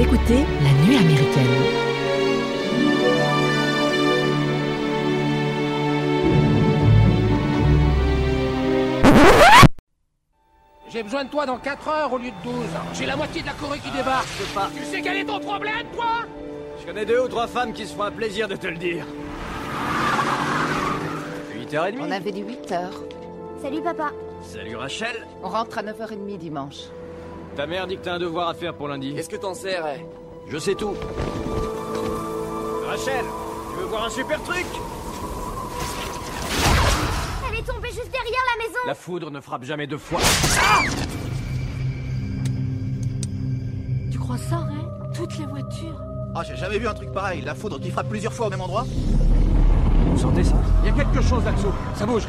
Vous écoutez La Nuit américaine. J'ai besoin de toi dans 4 heures au lieu de 12. J'ai la moitié de la Corée qui débarque. Je sais pas. Tu sais quel est ton problème, toi? Je connais deux ou trois femmes qui se font un plaisir de te le dire. 8h30. On avait dit 8 heures. Salut papa. Salut Rachel. On rentre à 9h30 dimanche. Ta mère dit que t'as un devoir à faire pour lundi. Qu'est-ce que t'en sais, Ray Je sais tout. Rachel, tu veux voir un super truc Elle est tombée juste derrière la maison. La foudre ne frappe jamais deux fois. Tu crois ça, Ray Toutes les voitures. Ah, j'ai jamais vu un truc pareil. La foudre qui frappe plusieurs fois au même endroit. Vous sentez ça? Il y a quelque chose là-dessous. Ça bouge.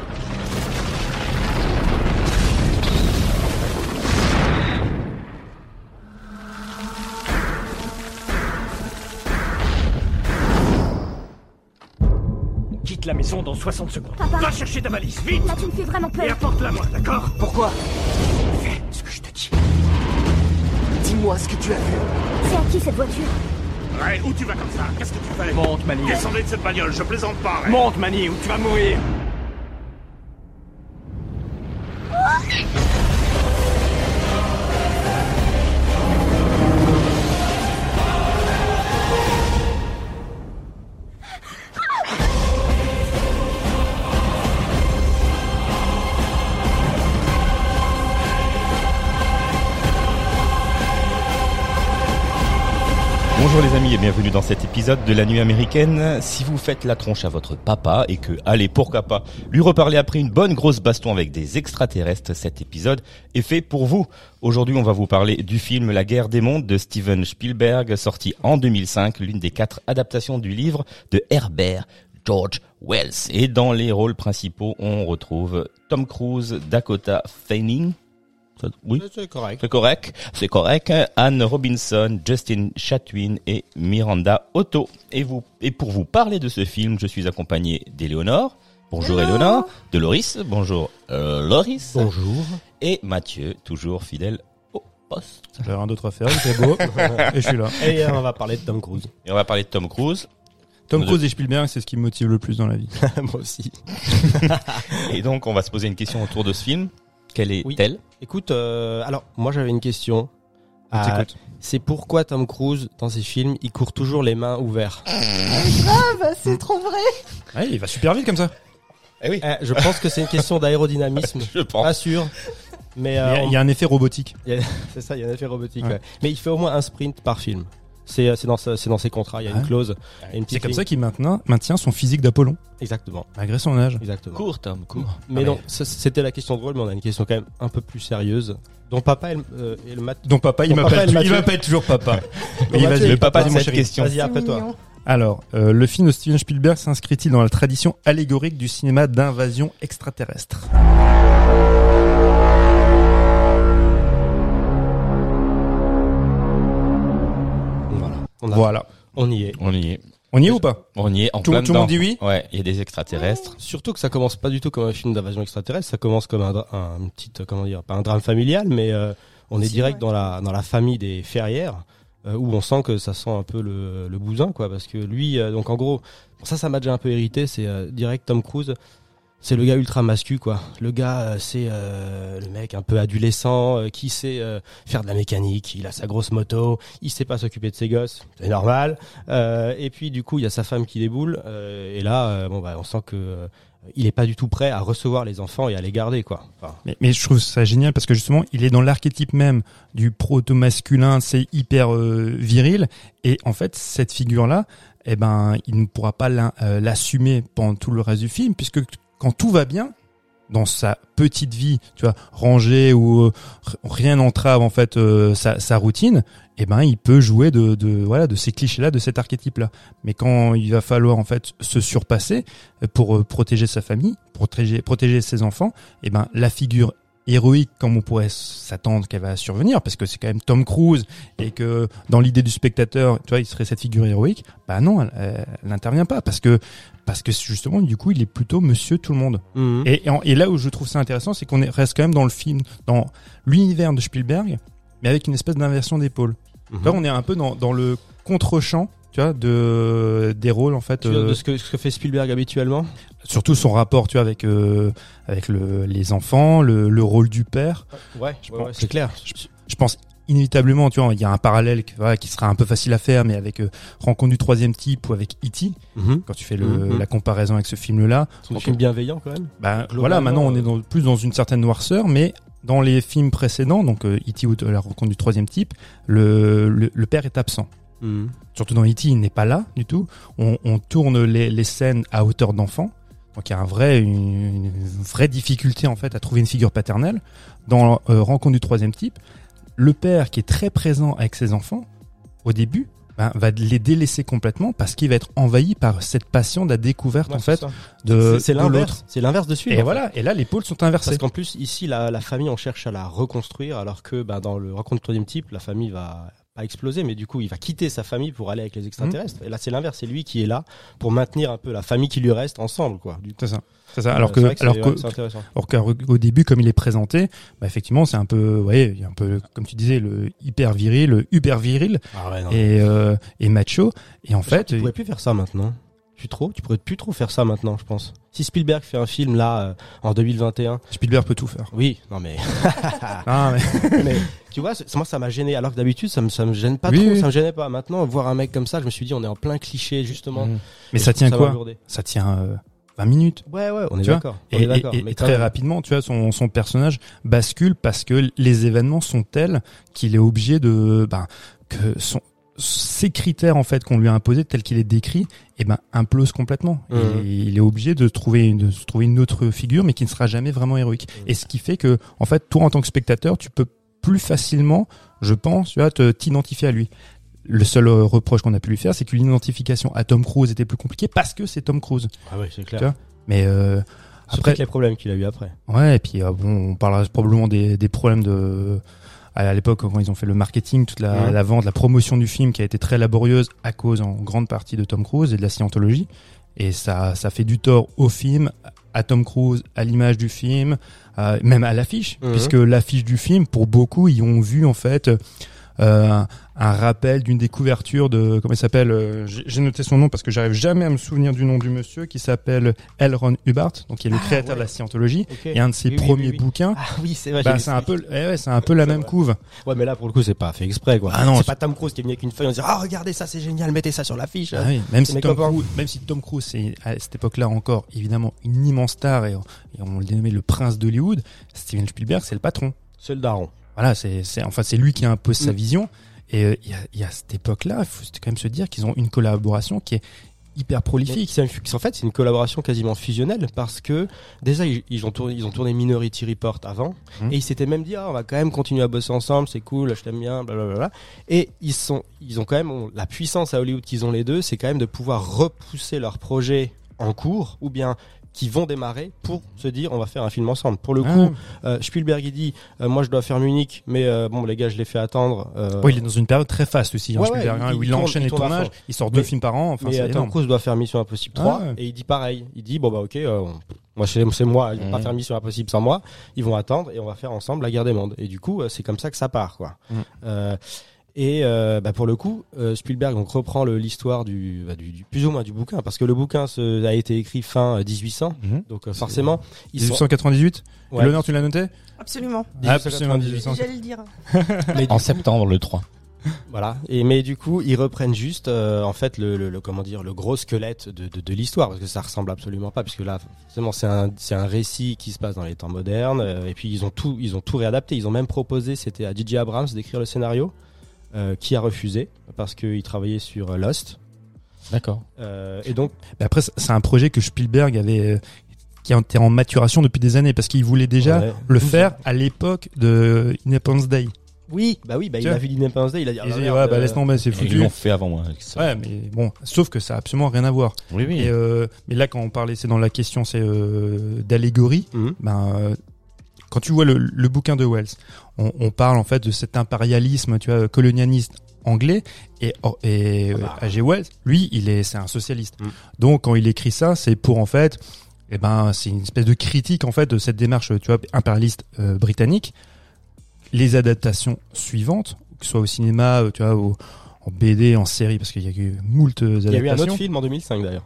Quitte la maison dans 60 secondes. Papa. Va chercher ta valise, vite Là, tu me fais vraiment Et peur. apporte-la moi, d'accord Pourquoi Fais ce que je te dis. Dis-moi ce que tu as vu. C'est à qui cette voiture Ray, où tu vas comme ça? Qu'est-ce que tu fais? Monte, Mani. Descendez de cette bagnole, je plaisante pas, Ray. Monte, Mani, ou tu vas mourir? Cet épisode de la nuit américaine. Si vous faites la tronche à votre papa et que, allez, pourquoi pas, lui reparler après une bonne grosse baston avec des extraterrestres, cet épisode est fait pour vous. Aujourd'hui, on va vous parler du film La guerre des mondes de Steven Spielberg, sorti en 2005, l'une des quatre adaptations du livre de Herbert George Wells. Et dans les rôles principaux, on retrouve Tom Cruise, Dakota Fanning, oui, C'est correct. c'est correct, c'est correct. Anne Robinson, Justin Chatwin et Miranda Otto. Et vous, et pour vous parler de ce film, je suis accompagné d'Éléonore. Bonjour Éléonore. De Loris. Bonjour euh, Loris. Bonjour. Et Mathieu, toujours fidèle au poste. J'ai rien d'autre à faire, fait beau. et je suis là. Et euh, on va parler de Tom Cruise. Et on va parler de Tom Cruise. Tom Cruise et Spielberg, c'est ce qui me motive le plus dans la vie. Moi aussi. Et donc, on va se poser une question autour de ce film. Quelle est-elle Écoute, euh, alors moi j'avais une question. On Ah, t'écoute. c'est pourquoi Tom Cruise dans ses films il court toujours les mains ouvertes. c'est trop vrai. Ouais, il va super vite comme ça. Eh oui, Eh, je pense que c'est une question d'aérodynamisme. je pense. Pas sûr. Mais euh, Il y a- il y, a un effet robotique. c'est ça, il y a un effet robotique. Ouais. ouais. Mais il fait au moins un sprint par film. C'est euh, c'est dans, ses contrats. Il y a Ouais. une clause. il y a une C'est comme ça qu'il maintient, maintient son physique d'Apollon, Exactement. malgré son âge. Exactement. Cours, Tom, cours. Mais Ah, non, c'était la question drôle, mais on a une question quand même un peu plus sérieuse. Dont papa et le, euh, et le mat. Papa, il m'appelle il toujours papa. Mathieu, vas-y. Le papa de ma cette question. Vas-y, après toi. Alors, euh, le film de Steven Spielberg s'inscrit-il dans la tradition allégorique du cinéma d'invasion extraterrestre? On, a- Voilà. on y est. On y est. On y est ou pas On y est en Tout- plein tout le monde dit oui Ouais, il y a des extraterrestres. Surtout que ça commence pas du tout comme un film d'invasion extraterrestre, ça commence comme un, un petit, euh, comment dire, pas un drame familial, mais euh, on est direct dans la dans la famille des ferrières, euh, où on sent que ça sent un peu le, le bousin, quoi, parce que lui, euh, donc en gros, pour ça, ça m'a déjà un peu irrité, c'est euh, direct Tom Cruise. C'est le gars ultra mascu quoi. Le gars euh, c'est euh, le mec un peu adolescent euh, qui sait euh, faire de la mécanique, il a sa grosse moto, il sait pas s'occuper de ses gosses, c'est normal. Euh, et puis du coup il y a sa femme qui déboule euh, et là bon bah on sent que il est pas du tout prêt à recevoir les enfants et à les garder quoi. Mais, mais je trouve ça génial parce que justement, il est dans l'archétype même du proto-masculin, c'est hyper viril. Et en fait, cette figure-là, eh ben, il ne pourra pas l'assumer pendant tout le reste du film, puisque quand tout va bien, dans sa petite vie, tu vois, rangée où euh, rien n'entrave en fait euh, sa, routine, eh ben, il peut jouer de, voilà de ces clichés-là, de cet archétype-là. Mais quand il va falloir en fait se surpasser euh, pour protéger sa famille, protéger protéger ses enfants, eh ben la figure héroïque comme on pourrait s'attendre qu'elle va survenir parce que c'est quand même Tom Cruise et que dans l'idée du spectateur tu vois il serait cette figure héroïque bah non elle, n'intervient pas parce que parce que justement du coup il est plutôt monsieur tout le monde Mhm. et, là où je trouve ça intéressant c'est qu'on est- reste quand même dans le film dans l'univers de Spielberg mais avec une espèce d'inversion d'épaule Mhm. Là, on est un peu dans, dans le contre-champ, tu vois, de des rôles en fait. Dire euh, de ce que, ce que fait Spielberg habituellement? surtout son rapport, tu vois, avec euh, avec le, les enfants, le, le rôle du père. Ouais, Je ouais, ouais, c'est clair. Je pense inévitablement, tu vois, il y a un parallèle qui, voilà, qui sera un peu facile à faire, mais avec euh, Rencontre du troisième type ou avec E.T. Mhm. Quand tu fais le, Mhm. la comparaison avec ce film-là, C'est un film bienveillant quand même. Ben, Globalement, voilà, maintenant on euh, est dans, plus dans une certaine noirceur, mais dans les films précédents, donc euh, E.T. ou la rencontre du troisième type, le, le, le père est absent. Mhm. Surtout dans E.T., il n'est pas là du tout. On, on tourne les, les scènes à hauteur d'enfant. Donc il y a un vrai, une, une vraie difficulté en fait à trouver une figure paternelle. Dans euh, Rencontre du troisième type, le père qui est très présent avec ses enfants, au début, ben, va les délaisser complètement parce qu'il va être envahi par cette passion de la découverte Ouais, en fait ça. de, C'est- l'inverse. l'autre. C'est l'inverse de celui Et voilà, et là les pôles sont inversés. Parce qu'en plus, ici, la, la famille, on cherche à la reconstruire, alors que bah, dans le rencontre du troisième type, la famille va pas exploser, mais du coup, il va quitter sa famille pour aller avec les extraterrestres. Mhm. Et là, c'est l'inverse. C'est lui qui est là pour maintenir un peu la famille qui lui reste ensemble, quoi. C'est ça. C'est ça. Alors Euh, que, alors que, alors qu'au début, comme il est présenté, bah effectivement, c'est un peu, vous voyez, il y a un peu, comme tu disais, le hyper viril, le hyper viril Ah ouais, non. et, euh, et macho. Et en fait, tu pourrais plus faire ça maintenant. Tu trop, tu pourrais plus trop faire ça maintenant, je pense. Si Spielberg fait un film là euh, en 2021, Spielberg peut tout faire. oui, non mais, Ah, mais- mais tu vois, moi ça m'a gêné. Alors que d'habitude ça me ça me gêne pas Oui, trop, oui. ça me gênait pas. Maintenant voir un mec comme ça, je me suis dit on est en plein cliché justement. Mhm. mais Et ça je trouve tient quoi. Ça tient euh, 20 minutes. Ouais ouais, on est d'accord. On Et, est d'accord. et- et quand très rapidement, tu vois, son, son personnage bascule parce que les événements sont tels qu'il est obligé de, ben, que son, ces critères en fait qu'on lui a imposés tels qu'il est décrit, eh ben implose complètement. Et il est obligé de trouver une, de trouver une autre figure, mais qui ne sera jamais vraiment héroïque. Mhm. Et ce qui fait que, en fait, toi en tant que spectateur, tu peux plus facilement, je pense, tu t'identifier à lui. Le seul euh, reproche qu'on a pu lui faire, c'est que l'identification à Tom Cruise était plus compliquée parce que c'est Tom Cruise. Ah ouais, c'est clair. Mais euh, après, les problèmes qu'il a eu après. Ouais, et puis euh, bon, on parlera probablement des, des problèmes de à l'époque quand ils ont fait le marketing, toute la, la vente, la promotion du film qui a été très laborieuse à cause en grande partie de Tom Cruise et de la scientologie. Et ça, ça fait du tort au film, à Tom Cruise, à l'image du film, euh, même à l'affiche, puisque l'affiche du film, pour beaucoup, ils ont vu en fait un, un rappel d'une des couvertures de comment il s'appelle. euh, J'ai noté son nom parce que j'arrive jamais à me souvenir du nom du monsieur qui s'appelle L. Ron Hubbard, donc qui est le Ah, créateur ouais. de la scientologie. Et un de ses Oui, premiers oui, oui. bouquins, Ah oui, c'est vrai. bah, c'est un peu, eh ouais, c'est un peu la même couve. Ouais, mais là pour le coup c'est pas fait exprès quoi. Ah non, c'est pas Tom Cruise qui est venu avec une feuille en disant ah regardez ça c'est génial, mettez ça sur l'affiche. Ah oui, même si Tom. Cruise, même si Tom Cruise c'est à cette époque-là encore évidemment une immense star et, et on le dénommait le prince d'Hollywood, Steven Spielberg c'est le patron. C'est le daron. Voilà, c'est, c'est, enfin c'est lui qui impose sa Mm. vision. Et euh, il y, y a cette époque-là, il faut quand même se dire qu'ils ont une collaboration qui est hyper prolifique. En fait, c'est une collaboration quasiment fusionnelle parce que déjà ils, ils ont tourné, ils ont tourné Minority Report avant Mhm. et ils s'étaient même dit ah, on va quand même continuer à bosser ensemble, c'est cool, je t'aime bien, blablabla. Et ils sont, ils ont quand même on- la puissance à Hollywood qu'ils ont les deux, c'est quand même de pouvoir repousser leur projet en cours ou bien qui vont démarrer pour se dire on va faire un film ensemble. Pour le Ah, coup, euh, Spielberg il dit euh, moi je dois faire Munich, mais euh, bon les gars je l'ai fait attendre. euh, ouais, il est dans une période très faste aussi, hein, Ouais, Spielberg, hein, il- où il, tourne- enchaîne il les tournages, il sort deux films par an, enfin mais Tom. Cruise doit faire Mission Impossible 3 Ah et il dit pareil. Il dit bon bah ok, euh, moi c'est moi, ils vont pas Mhm. faire Mission Impossible sans moi. Ils vont attendre et on va faire ensemble la guerre des mondes. Et du coup euh, c'est comme ça que ça part quoi. Mhm. Euh, et euh, bah, pour le coup, euh, Spielberg donc reprend l'histoire du, bah, du, du- plus ou moins du bouquin parce que le bouquin se- a été écrit fin euh, 1800. Mhm. Donc euh, forcément, ils sont 1898 Ouais. L'honneur, tu l'as noté? Absolument. Absolument, 1898. J'allais le dire. mais En septembre, le 3. Voilà. Et mais du coup, ils reprennent juste euh, en fait le, le, le- comment dire le gros squelette de, de, de l'histoire parce que ça ressemble absolument pas puisque là forcément c'est un c'est un récit qui se passe dans les temps modernes euh, et puis ils ont tout ils ont tout réadapté. Ils ont même proposé c'était à DJ Abrams d'écrire le scénario euh, qui a refusé parce qu'il travaillait sur euh, Lost. D'accord. Euh, et donc Mais après, c'est un projet que Spielberg avait, qui était en maturation depuis des années, parce qu'il voulait déjà Ouais. le faire à l'époque de Independence Day. oui bah oui bah il a vu l'Independence Day il a dit ah, merde, ouais, bah laisse tomber, c'est Ils foutu. l'ont fait avant moi. avec ça. Ouais, mais bon, sauf que ça a absolument rien à voir. Oui, oui. Et euh, mais là, quand on parlait, c'est dans la question, c'est euh, d'allégorie. mhm. Ben, euh, quand tu vois le, le bouquin de Wells, on, on parle en fait de cet impérialisme, tu vois, colonialiste anglais et et Ah bah. Wells, lui, il est c'est un socialiste. Mm. Donc quand il écrit ça, c'est pour en fait eh ben c'est une espèce de critique en fait de cette démarche tu vois impérialiste euh, britannique. Les adaptations suivantes que ce soit au cinéma, euh, tu vois, au, en BD, en série, parce qu'il y a eu moult euh, Il y a eu un adaptations. autre film en 2005 d'ailleurs.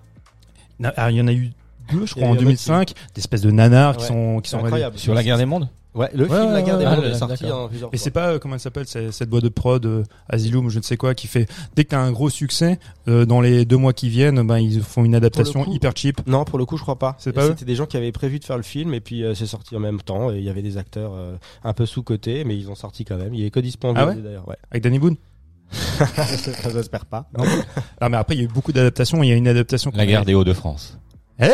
Ah, Il y en a eu je crois, en un autre 2005, d'espèces de nanars qui sont qui C'est sont incroyable. Sur la guerre des mondes Ouais, le Ouais, film La guerre des ouais, mondes est sorti en plusieurs Et c'est pas euh, comment elle s'appelle cette boîte de prod euh, Asylum ou je ne sais quoi qui fait dès que t'as un gros succès euh, dans les deux mois qui viennent ben ils font une adaptation coup, hyper cheap. Non, pour le coup, je crois pas. C'est Et pas eux C'était des gens qui avaient prévu de faire le film et puis euh, c'est sorti en même temps. Et il y avait des acteurs euh, un peu sous cotés, mais ils ont sorti quand même. Il y avait que 10 points Ah ouais d'ailleurs. Ouais. Avec Danny Boone. Ça j'espère pas. Ah mais après il y a eu beaucoup d'adaptations. Il y a une adaptation. La guerre avait- des Hauts-de-France. Eh,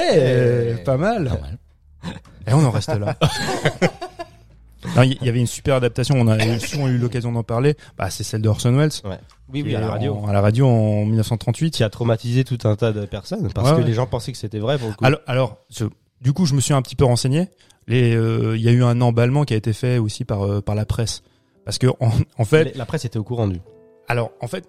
Eh, pas mal. Pas mal. Et on en reste là. Il y avait une super adaptation. On a souvent eu l'occasion d'en parler. Bah, c'est celle de Orson Welles. Ouais. Oui, oui, à la radio. En, à la radio en 1938. Qui a traumatisé tout un tas de personnes parce Ouais, que ouais. les gens pensaient que c'était vrai pour le coup. Alors, alors je- du coup, je me suis un petit peu renseigné. Euh, il y a eu un emballement qui a été fait aussi par euh, par la presse, parce que en, en fait, la presse était au courant du. alors en fait,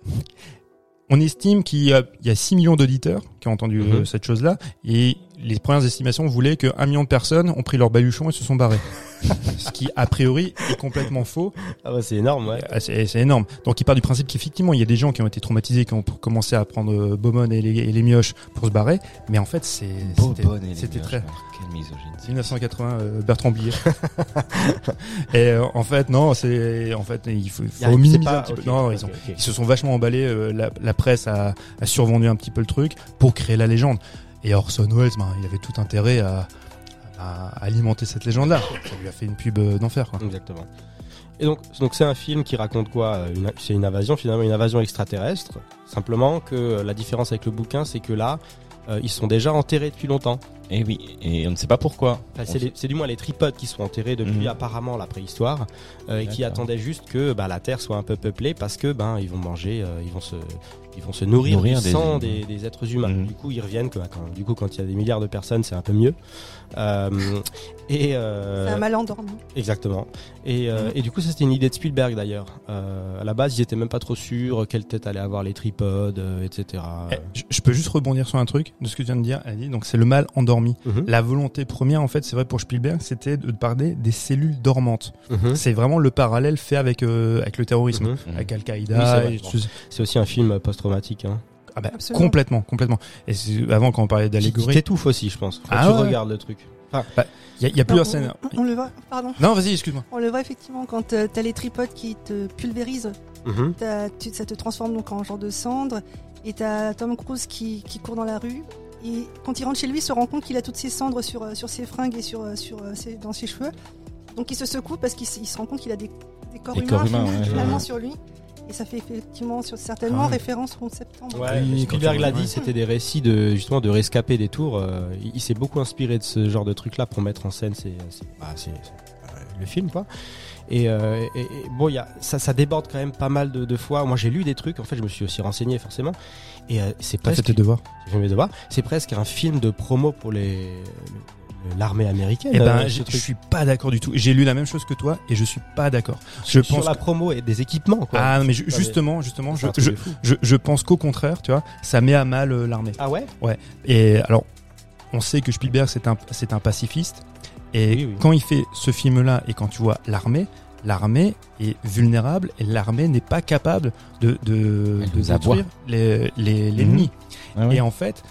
on estime qu'il y a, il y a 6 millions d'auditeurs qui ont entendu Mhm. euh, cette chose-là, et les premières estimations voulaient que 1 million de personnes ont pris leur baluchon et se sont barrés. Ce qui, a priori, est complètement faux. Ah ouais, c'est énorme, ouais. Ah, C'est c'est énorme. Donc il part du principe qu'effectivement, il y a des gens qui ont été traumatisés, qui ont commencé à prendre euh, Beaumont et les, et les mioches pour se barrer, mais en fait, c'est c'était- très... Quelle misogyne. 1980, euh, Bertrand Blier. et euh, en fait, non, c'est en fait il faut, faut minimiser pas- un petit peu. Non, ils, ont- ils se sont vachement emballés. euh, la, la presse a, a survendu un petit peu le truc pour créer la légende. Et Orson Welles, ben, il avait tout intérêt à, à alimenter cette légende-là. Ça lui a fait une pub euh, d'enfer. quoi. Exactement. Et donc, donc c'est un film qui raconte quoi euh, une- C'est une invasion, finalement, une invasion extraterrestre. Simplement que euh, la différence avec le bouquin, c'est que là, euh, ils sont déjà enterrés depuis longtemps. Et oui, et on ne sait pas pourquoi. Enfin, c'est, les- c'est du moins les tripodes qui sont enterrés depuis Mhm. apparemment la préhistoire euh, et qui attendaient juste que bah, la Terre soit un peu peuplée parce que ben ils vont manger, euh, ils vont se, ils vont se nourrir, Nourrir du des sang des, des êtres humains. Mhm. Du coup, ils reviennent que, bah, quand, du coup quand il y a des milliards de personnes, c'est un peu mieux. Euh, et euh, C'est un mal endormi. Exactement. Et, euh, et du coup, ça c'était une idée de Spielberg d'ailleurs. Euh, à la base, ils étaient même pas trop sûrs quelle tête allait avoir les tripodes, euh, etc. Eh, je, peux juste rebondir sur un truc de ce que tu viens de dire. Elle dit donc c'est le mal endormi. Mhm. La volonté première, en fait, c'est vrai pour Spielberg, c'était de parler des cellules dormantes. C'est vraiment le parallèle fait avec euh, avec le terrorisme, avec Oui, Al-Qaïda. c'est C'est aussi un film post-traumatique. Hein. Ah bah, complètement, complètement. Et avant, quand on parlait d'allégorie, t'étouffe aussi, je pense. Faut Ah tu ouais. regardes le truc. Enfin, il y a, il y a plusieurs on, scènes. on- on le voit, pardon. Non, vas-y, excuse-moi. On le voit effectivement quand euh, t'as les tripodes qui te pulvérisent, mhm. tu- ça te transforme donc en genre de cendre, et t'as Tom Cruise qui, qui court dans la rue. Et quand il rentre chez lui, il se rend compte qu'il a toutes ces cendres sur, euh, sur ses fringues et sur, euh, sur, ses- dans ses cheveux. Donc il se secoue parce qu'il se, rend compte qu'il a des, des corps Des humains, corps humains, finalement, ouais. finalement Ouais. sur lui. Et ça fait effectivement sur, certainement Ah référence au 11 septembre. Ouais, Oui, Spielberg l'a dit, c'était des récits de justement de rescapés des tours. euh, il il s'est beaucoup inspiré de ce genre de truc-là pour mettre en scène bah, euh, le film, quoi. Et, euh, et- et bon, il y a, ça, ça déborde quand même pas mal de, de fois. Moi, j'ai lu des trucs. En fait, je me suis aussi renseigné forcément. Et euh, c'est presque, tes devoirs. j'ai fait mes devoirs. C'est presque un film de promo pour les le- l'armée américaine. Eh euh, ben, ce je, suis pas d'accord du tout. J'ai lu la même chose que toi et je suis pas d'accord. Je sur pense la que- promo et des équipements. Quoi. ah non, mais ju- mais- justement, justement, je, je, je, je pense qu'au contraire, tu vois, ça met à mal euh, l'armée. Ah ouais? Et alors, on sait que Spielberg c'est un c'est un pacifiste et Oui, oui. quand il fait ce film-là et quand tu vois l'armée, l'armée est vulnérable et l'armée n'est pas capable de de, de détruire les les- l'ennemi. Ah ouais. Et en fait,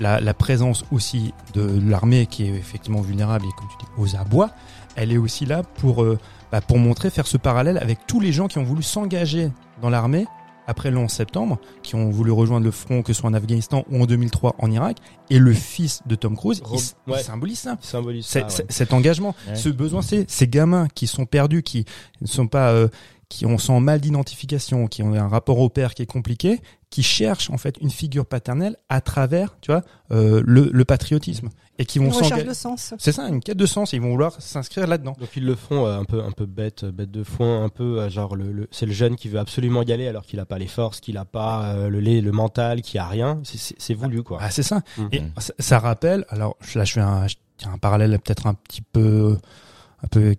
la, la présence aussi de l'armée qui est effectivement vulnérable et comme tu dis aux abois, elle est aussi là pour euh, bah, pour montrer faire ce parallèle avec tous les gens qui ont voulu s'engager dans l'armée après le 11 septembre, qui ont voulu rejoindre le front, que ce soit en Afghanistan ou en 2003 en Irak, et le fils de Tom Cruise, Rob- il ouais. symbolise ça. Il symbolise C'est- ça. ouais. c'est- Cet engagement, Ouais. ce besoin, c'est ces gamins qui sont perdus, qui ne sont pas, euh, qui ont sans mal d'identification, qui ont un rapport au père qui est compliqué, qui cherchent en fait une figure paternelle à travers, tu vois, euh, le, le patriotisme, et qui Une vont recherche s'engager. de sens. C'est ça, une quête de sens. et Ils vont vouloir s'inscrire là-dedans. Donc ils le font euh, un peu un peu bête bête de foin un peu euh, genre le, le- c'est le jeune qui veut absolument y aller alors qu'il a pas les forces qu'il a pas euh, le lait le mental qui a rien c'est- c'est c'est voulu quoi. Ah, c'est ça. Mhm. Et ça, ça rappelle. Alors là, je fais un, je tiens un parallèle peut-être un petit peu, un peu,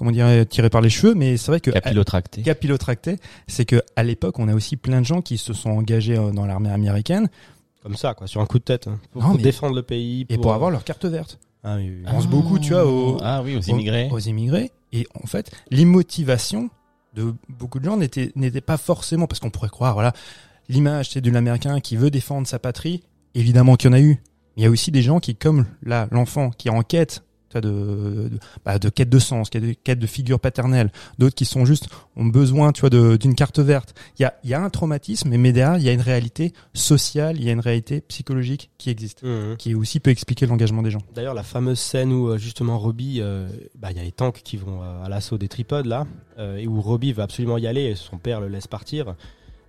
comment dire, tiré par les cheveux, mais c'est vrai que Capillotracté. capillotracté, c'est que à l'époque, on a aussi plein de gens qui se sont engagés euh, dans l'armée américaine Comme ça quoi sur un coup de tête hein, pour, Non, pour mais- défendre le pays et pour avoir leur carte verte. ah, oui, oui. On pense beaucoup, tu vois, aux, Ah oui, aux immigrés. aux immigrés. Et en fait, les motivations de beaucoup de gens n'était n'était pas forcément parce qu'on pourrait croire voilà l'image c'est de l'américain qui veut défendre sa patrie évidemment qu'il y en a eu il y a aussi des gens qui comme là l'enfant qui est de de, bah, de quête de sens, quête de, quête de figure paternelle, d'autres qui sont juste ont besoin, tu vois, d'une carte verte. Il y a, y a un traumatisme, mais derrière, il y a une réalité sociale, il y a une réalité psychologique qui existe, Mhm. qui aussi peut expliquer l'engagement des gens. D'ailleurs, la fameuse scène où euh, justement Robbie, euh, bah, il y a les tanks qui vont euh, à l'assaut des tripodes là, euh, et où Robbie va absolument y aller et son père le laisse partir.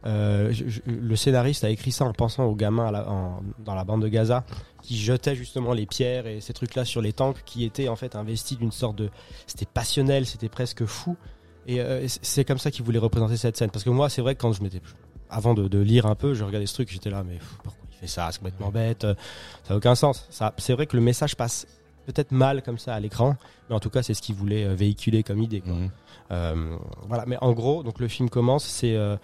Euh, je- je- le scénariste a écrit ça en pensant aux gamins à la- en- dans la bande de Gaza qui jetaient justement les pierres et ces trucs-là sur les tanks qui étaient en fait investis d'une sorte de... C'était passionnel, c'était presque fou. Et euh, c'est comme ça qu'il voulait représenter cette scène. Parce que moi, c'est vrai que quand je m'étais... Avant de, de lire un peu, je regardais ce truc, j'étais là, mais pff, pourquoi il fait ça? C'est complètement bête, euh, ça n'a aucun sens. C'est vrai que le message passe peut-être mal comme ça à l'écran, mais en tout cas, c'est ce qu'il voulait véhiculer comme idée. quoi. Euh, voilà, mais en gros, donc le film commence, c'est euh,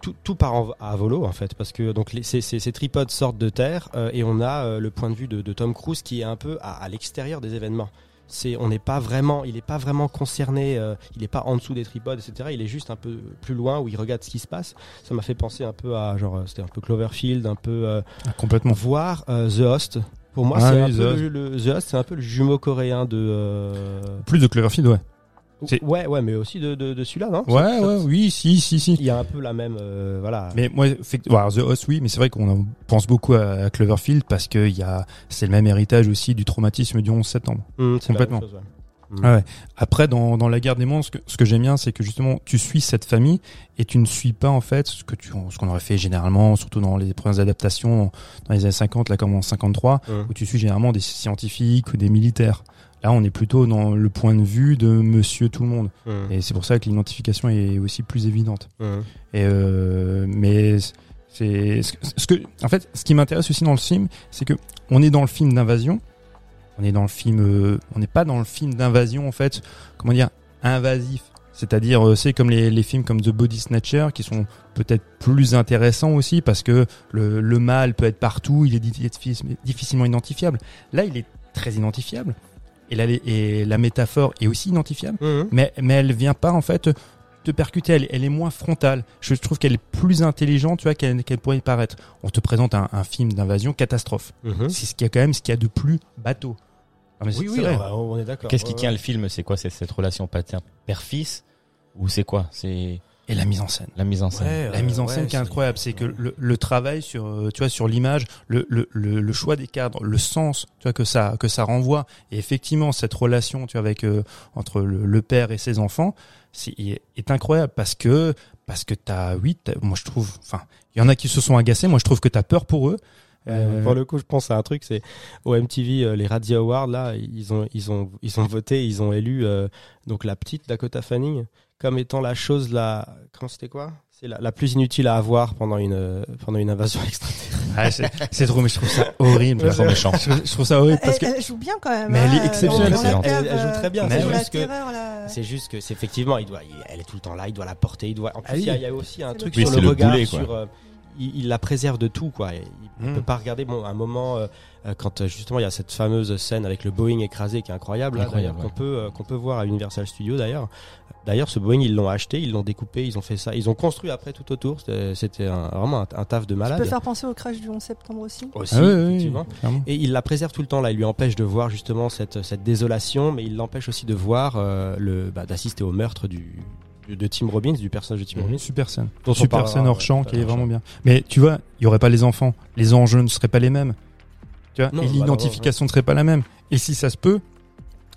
tout, tout part en- à volo en fait, parce que donc les- ces, ces- ces tripodes sortent de terre euh, et on a euh, le point de vue de, de Tom Cruise qui est un peu à, à l'extérieur des événements. C'est, on n'est pas vraiment, il n'est pas vraiment concerné, euh, il n'est pas en dessous des tripodes, etc. Il est juste un peu plus loin où il regarde ce qui se passe. Ça m'a fait penser un peu à genre, c'était un peu Cloverfield, un peu Ah, complètement. voir The Host. Pour moi, Ah c'est oui, un The peu Host. le, le- The Host, c'est un peu le jumeau coréen de. Plus de Cloverfield, ouais. Ouais, ouais, mais aussi de, de, de celui-là, non? Ouais, ouais, oui, si, si, si. Il y a un peu la même, euh, voilà. Mais moi, voilà, The Host, oui, mais c'est vrai qu'on en pense beaucoup à, Cloverfield parce que il y a, c'est le même héritage aussi du traumatisme du 11 septembre. Même complètement. chose, ouais. Ah ouais. Après, dans, dans la guerre des monstres, ce que, ce que j'aime bien, c'est que justement, tu suis cette famille et tu ne suis pas en fait ce que tu, ce qu'on aurait fait généralement, surtout dans les premières adaptations dans les années 50, là comme en 53, Hum. où tu suis généralement des scientifiques ou des militaires. Là, on est plutôt dans le point de vue de Monsieur Tout le Monde, Hum. et c'est pour ça que l'identification est aussi plus évidente. Et euh, mais c'est ce que- en fait ce qui m'intéresse aussi dans le film, c'est que on est dans le film d'invasion, on est dans le film, euh, on n'est pas dans le film d'invasion en fait, comment dire, invasif. C'est-à-dire, euh, c'est comme les, les films comme The Body Snatcher qui sont peut-être plus intéressants aussi parce que le, le mal peut être partout, il est diffi- difficilement identifiable. Là, il est très identifiable. Et la, et la métaphore est aussi identifiable Hum. mais, mais elle vient pas en fait te percuter, elle, elle est moins frontale. Je trouve qu'elle est plus intelligente, tu vois, qu'elle qu'elle pourrait paraître. On te présente un, un film d'invasion catastrophe. Mhm. C'est ce qu'il y a quand même, ce qu'il y a de plus bateau. Mais c'est- Oui, oui, vrai. on, va- on est d'accord. Qu'est-ce qui Ouais, tient ouais. le film? C'est quoi C'est cette relation père-fils Ou c'est quoi? C'est Et la mise en scène. la mise en scène. Ouais, La mise en ouais, scène qui est incroyable, c'est que le, le travail sur, euh, tu vois, sur l'image, le, le, le, le choix des cadres, le sens, tu vois, que ça, que ça renvoie, et effectivement cette relation, tu vois, avec euh, entre le, le père et ses enfants, c'est est, est incroyable parce que parce que t'as, oui, moi je trouve, enfin, il y en a qui se sont agacés, moi je trouve que t'as peur pour eux. Euh, pour le coup, je pense à un truc, c'est au MTV, euh, les Radio Awards, là, ils ont, ils ont, ils ont voté, ils ont élu euh, donc la petite Dakota Fanning comme étant la chose la, comment c'était quoi? C'est la, la plus inutile à avoir pendant une, euh, pendant une invasion extraterrestre. Ah, c'est trop, mais je trouve ça horrible. C'est trop méchant. Je, je trouve ça horrible parce Elle, que elle joue bien quand même. Mais elle est hein, exceptionnelle, la cave, Elle- elle joue euh, très bien, c'est sur la juste que- terreur, là. C'est juste que, c'est effectivement, il doit, il- elle est tout le temps là, il doit la porter, il doit. En plus, Ah oui. il y, a- il y a aussi un truc le- sur Oui, le, le regard, boulet, sur. euh, il, il la préserve de tout, quoi. Il, il Mm. peut pas regarder. Bon, un moment, euh, euh, quand euh, justement il y a cette fameuse scène avec le Boeing écrasé qui est incroyable, Incroyable, qu'on peut, euh, qu'on peut voir à Universal Studios d'ailleurs. D'ailleurs, ce Boeing, ils l'ont acheté, ils l'ont découpé, ils ont fait ça, ils ont construit après tout autour. C'était vraiment un, un taf de Ça malade. peut faire penser au crash du 11 septembre aussi? Aussi, Ah oui, effectivement. Et il la préserve tout le temps là. Il lui empêche de voir justement cette, cette désolation, mais il l'empêche aussi de voir euh, le bah, d'assister au meurtre du de, Tim Robbins, du personnage de Tim Robbins. Super scène. Dont Super scène hors champ qui est vraiment bien. Mais tu vois, il y aurait pas les enfants. Les enjeux ne seraient pas les mêmes. Tu vois, Non, et bah non, l'identification ne serait pas la même. Et si ça se peut,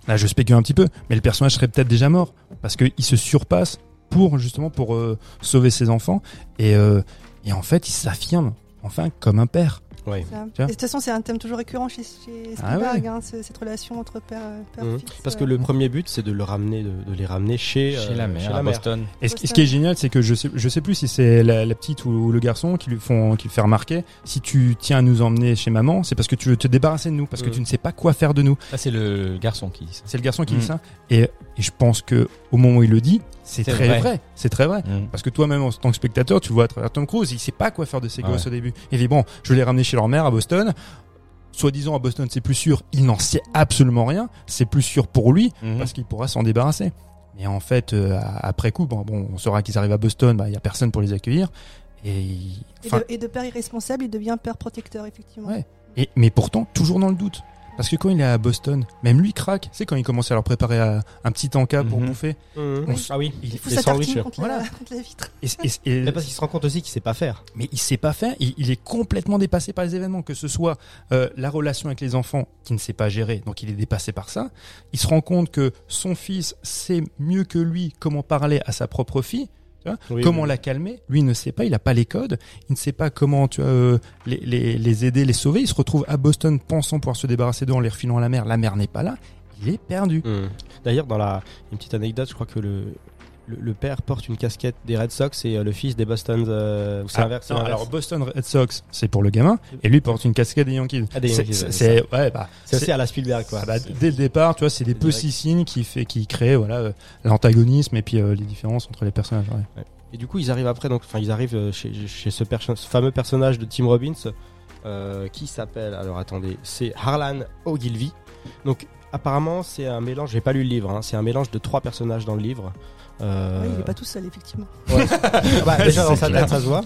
là je spécule un petit peu, mais le personnage serait peut-être déjà mort parce qu'il se surpasse pour justement pour euh, sauver ses enfants et euh, et en fait il s'affirme enfin comme un père. Ça. Et de toute façon, c'est un thème toujours récurrent chez, chez Ah Spielberg, ouais. hein, ce- cette relation entre père, père Mhm. fils. Parce euh, que le premier but, c'est de le ramener, de, de les ramener chez, Chez euh, la mère, à Boston. Et ce, ce qui est génial, c'est que je sais, je sais plus si c'est la, la petite ou le garçon qui lui font, qui lui fait remarquer. Si tu tiens à nous emmener chez maman, c'est parce que tu veux te débarrasser de nous, parce que Mhm. tu ne sais pas quoi faire de nous. Ah, c'est le garçon qui dit ça. C'est le garçon qui Mhm. dit ça. Et, et je pense que au moment où il le dit, c'est très vrai. vrai. C'est très vrai. Mm. Parce que toi-même, en tant que spectateur, tu vois à travers Tom Cruise, il sait pas quoi faire de ses Ah gosses ouais. au début. Il dit bon, je vais les ramener chez leur mère à Boston. Soi-disant à Boston, c'est plus sûr. Il n'en sait absolument rien. C'est plus sûr pour lui Mhm. parce qu'il pourra s'en débarrasser. Et en fait, euh, après coup, bon, bon, on saura qu'ils arrivent à Boston, bah, il y a personne pour les accueillir. Et, de, et de père irresponsable, il devient père protecteur, effectivement. Ouais. et- mais pourtant, toujours dans le doute. Parce que quand il est à Boston, même lui craque. C'est quand il commence à leur préparer à- un petit encas pour Mhm. bouffer. On s- Ah oui, il- Il sandwichs. contre, Voilà. la, vitre. Et, et- et- Mais parce qu'il se rend compte aussi qu'il sait pas faire. mais il sait pas faire. Il, il est complètement dépassé par les événements, que ce soit euh, la relation avec les enfants qui ne sait pas gérer, donc il est dépassé par ça. Il se rend compte que son fils sait mieux que lui comment parler à sa propre fille. Tu vois, Oui, comment oui. la calmer Lui il ne sait pas, il n'a pas les codes, il ne sait pas comment tu vois, euh, les, les, les aider, les sauver. Il se retrouve à Boston pensant pouvoir se débarrasser d'eux en les refilant à la mer. La mer n'est pas là, il est perdu. Mhm. D'ailleurs, dans la une petite anecdote, je crois que le le, le père porte une casquette des Red Sox et euh, le fils des Boston. Euh, c'est Ah, non, l'inverse. alors Boston Red Sox, c'est pour le gamin, et lui porte une casquette des Yankees. Ah, des C'est- Yankees, c'est- ouais, c'est ouais, bah, c'est aussi à la Spielberg, quoi. Ah bah, dès le départ, tu vois, c'est des petits signes qui fait, qui créent voilà euh, l'antagonisme et puis euh, les différences entre les personnages. ouais. Et du coup, ils arrivent après, donc, enfin, ils arrivent chez, chez ce, fameux personnage de Tim Robbins, euh, qui s'appelle, alors attendez, c'est Harlan Ogilvy. Donc, apparemment, c'est un mélange, j'ai pas lu le livre, hein, c'est un mélange de trois personnages dans le livre. Euh, Ouais, il est pas tout seul, effectivement. ouais. Bah, déjà dans sa clair. tête, ça se voit.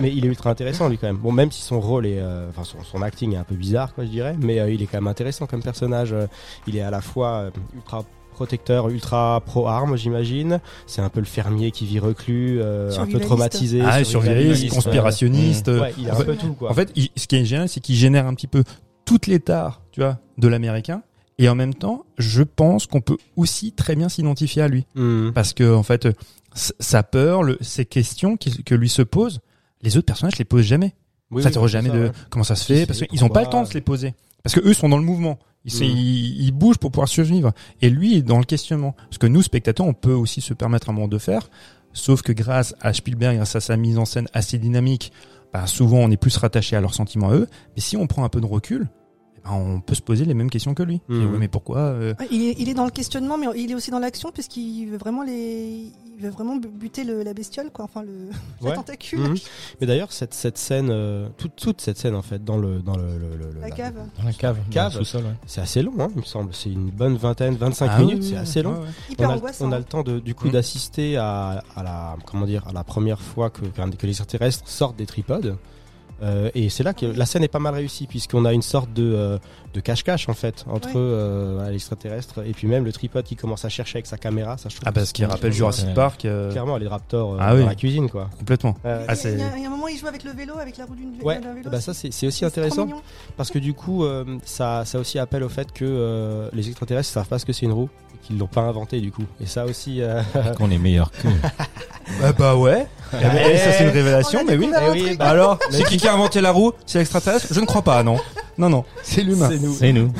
Mais il est ultra intéressant, lui, quand même. Bon, même si son rôle est, euh, enfin, son, son acting est un peu bizarre, quoi, je dirais, mais euh, il est quand même intéressant comme personnage. Euh, Il est à la fois euh, ultra protecteur, ultra pro-arme, j'imagine. C'est un peu le fermier qui vit reclus, euh, un peu traumatisé. Ah, survivaliste, conspirationniste. Ouais, il a en un fait, peu tout, quoi. en fait, il- ce qui est génial, c'est qu'il génère un petit peu toutes les tares, tu vois, de l'américain. Et en même temps, je pense qu'on peut aussi très bien s'identifier à lui. Hmm. Parce que, en fait, euh, sa peur, le, ces questions qui- que lui se posent, les autres personnages les posent jamais. Oui, ça oui, te jamais ça, de ouais. comment ça se fait c'est, parce qu'ils ont pas le temps de se les poser parce que eux sont dans le mouvement ils, se- Mm. ils, ils bougent pour pouvoir survivre et lui est dans le questionnement parce que nous spectateurs on peut aussi se permettre un moment de faire sauf que grâce à Spielberg grâce à sa mise en scène assez dynamique bah, souvent on est plus rattaché à leurs sentiments à eux mais si on prend un peu de recul on peut se poser les mêmes questions que lui Mm. Et ouais, mais pourquoi euh, Ouais, il, est, il est dans le questionnement, mais il est aussi dans l'action, puisqu'il veut vraiment les, il veut vraiment bu- buter le, la bestiole, quoi. Enfin, le, la Ouais. tentacule, Mhm. Mais d'ailleurs, cette, cette scène, euh, toute, toute cette scène en fait, dans le dans le, le- le- la la- cave. Dans la cave, Cave. sous-sol, ouais. c'est assez long, hein, il me semble. C'est une bonne vingtaine, 25 Ah minutes, oui, c'est oui, assez long. ouais, ouais. Hyper on a, angoissant. on a le temps de, du coup Mm. d'assister à, à la comment dire à la première fois que, que les extraterrestres sortent des tripodes. Euh, et c'est là que la scène est pas mal réussie puisqu'on a une sorte de euh, de cache-cache en fait entre Ouais. euh, l'extraterrestre et puis même le tripode qui commence à chercher avec sa caméra. Ça, je trouve ah parce qu'il rappelle Jurassic. Park euh, Clairement, les raptors euh, Ah dans la cuisine quoi. complètement Euh, Ah, il, y a, y un moment, il joue avec le vélo, avec la roue d'une Ouais, vélo. bah ça c'est aussi intéressant parce que du coup euh, ça ça aussi appelle au fait que euh, les extraterrestres savent pas ce que c'est une roue qu'ils l'ont pas inventé du coup. Et ça aussi euh, Qu'on est meilleur que. Ah bah ouais Eh ben, Eh, ça c'est une révélation on a mais oui Eh bah, Alors, c'est qui qui a inventé la roue? C'est l'extraterrestre Je ne crois pas, non. Non, non, c'est l'humain. c'est nous. C'est nous.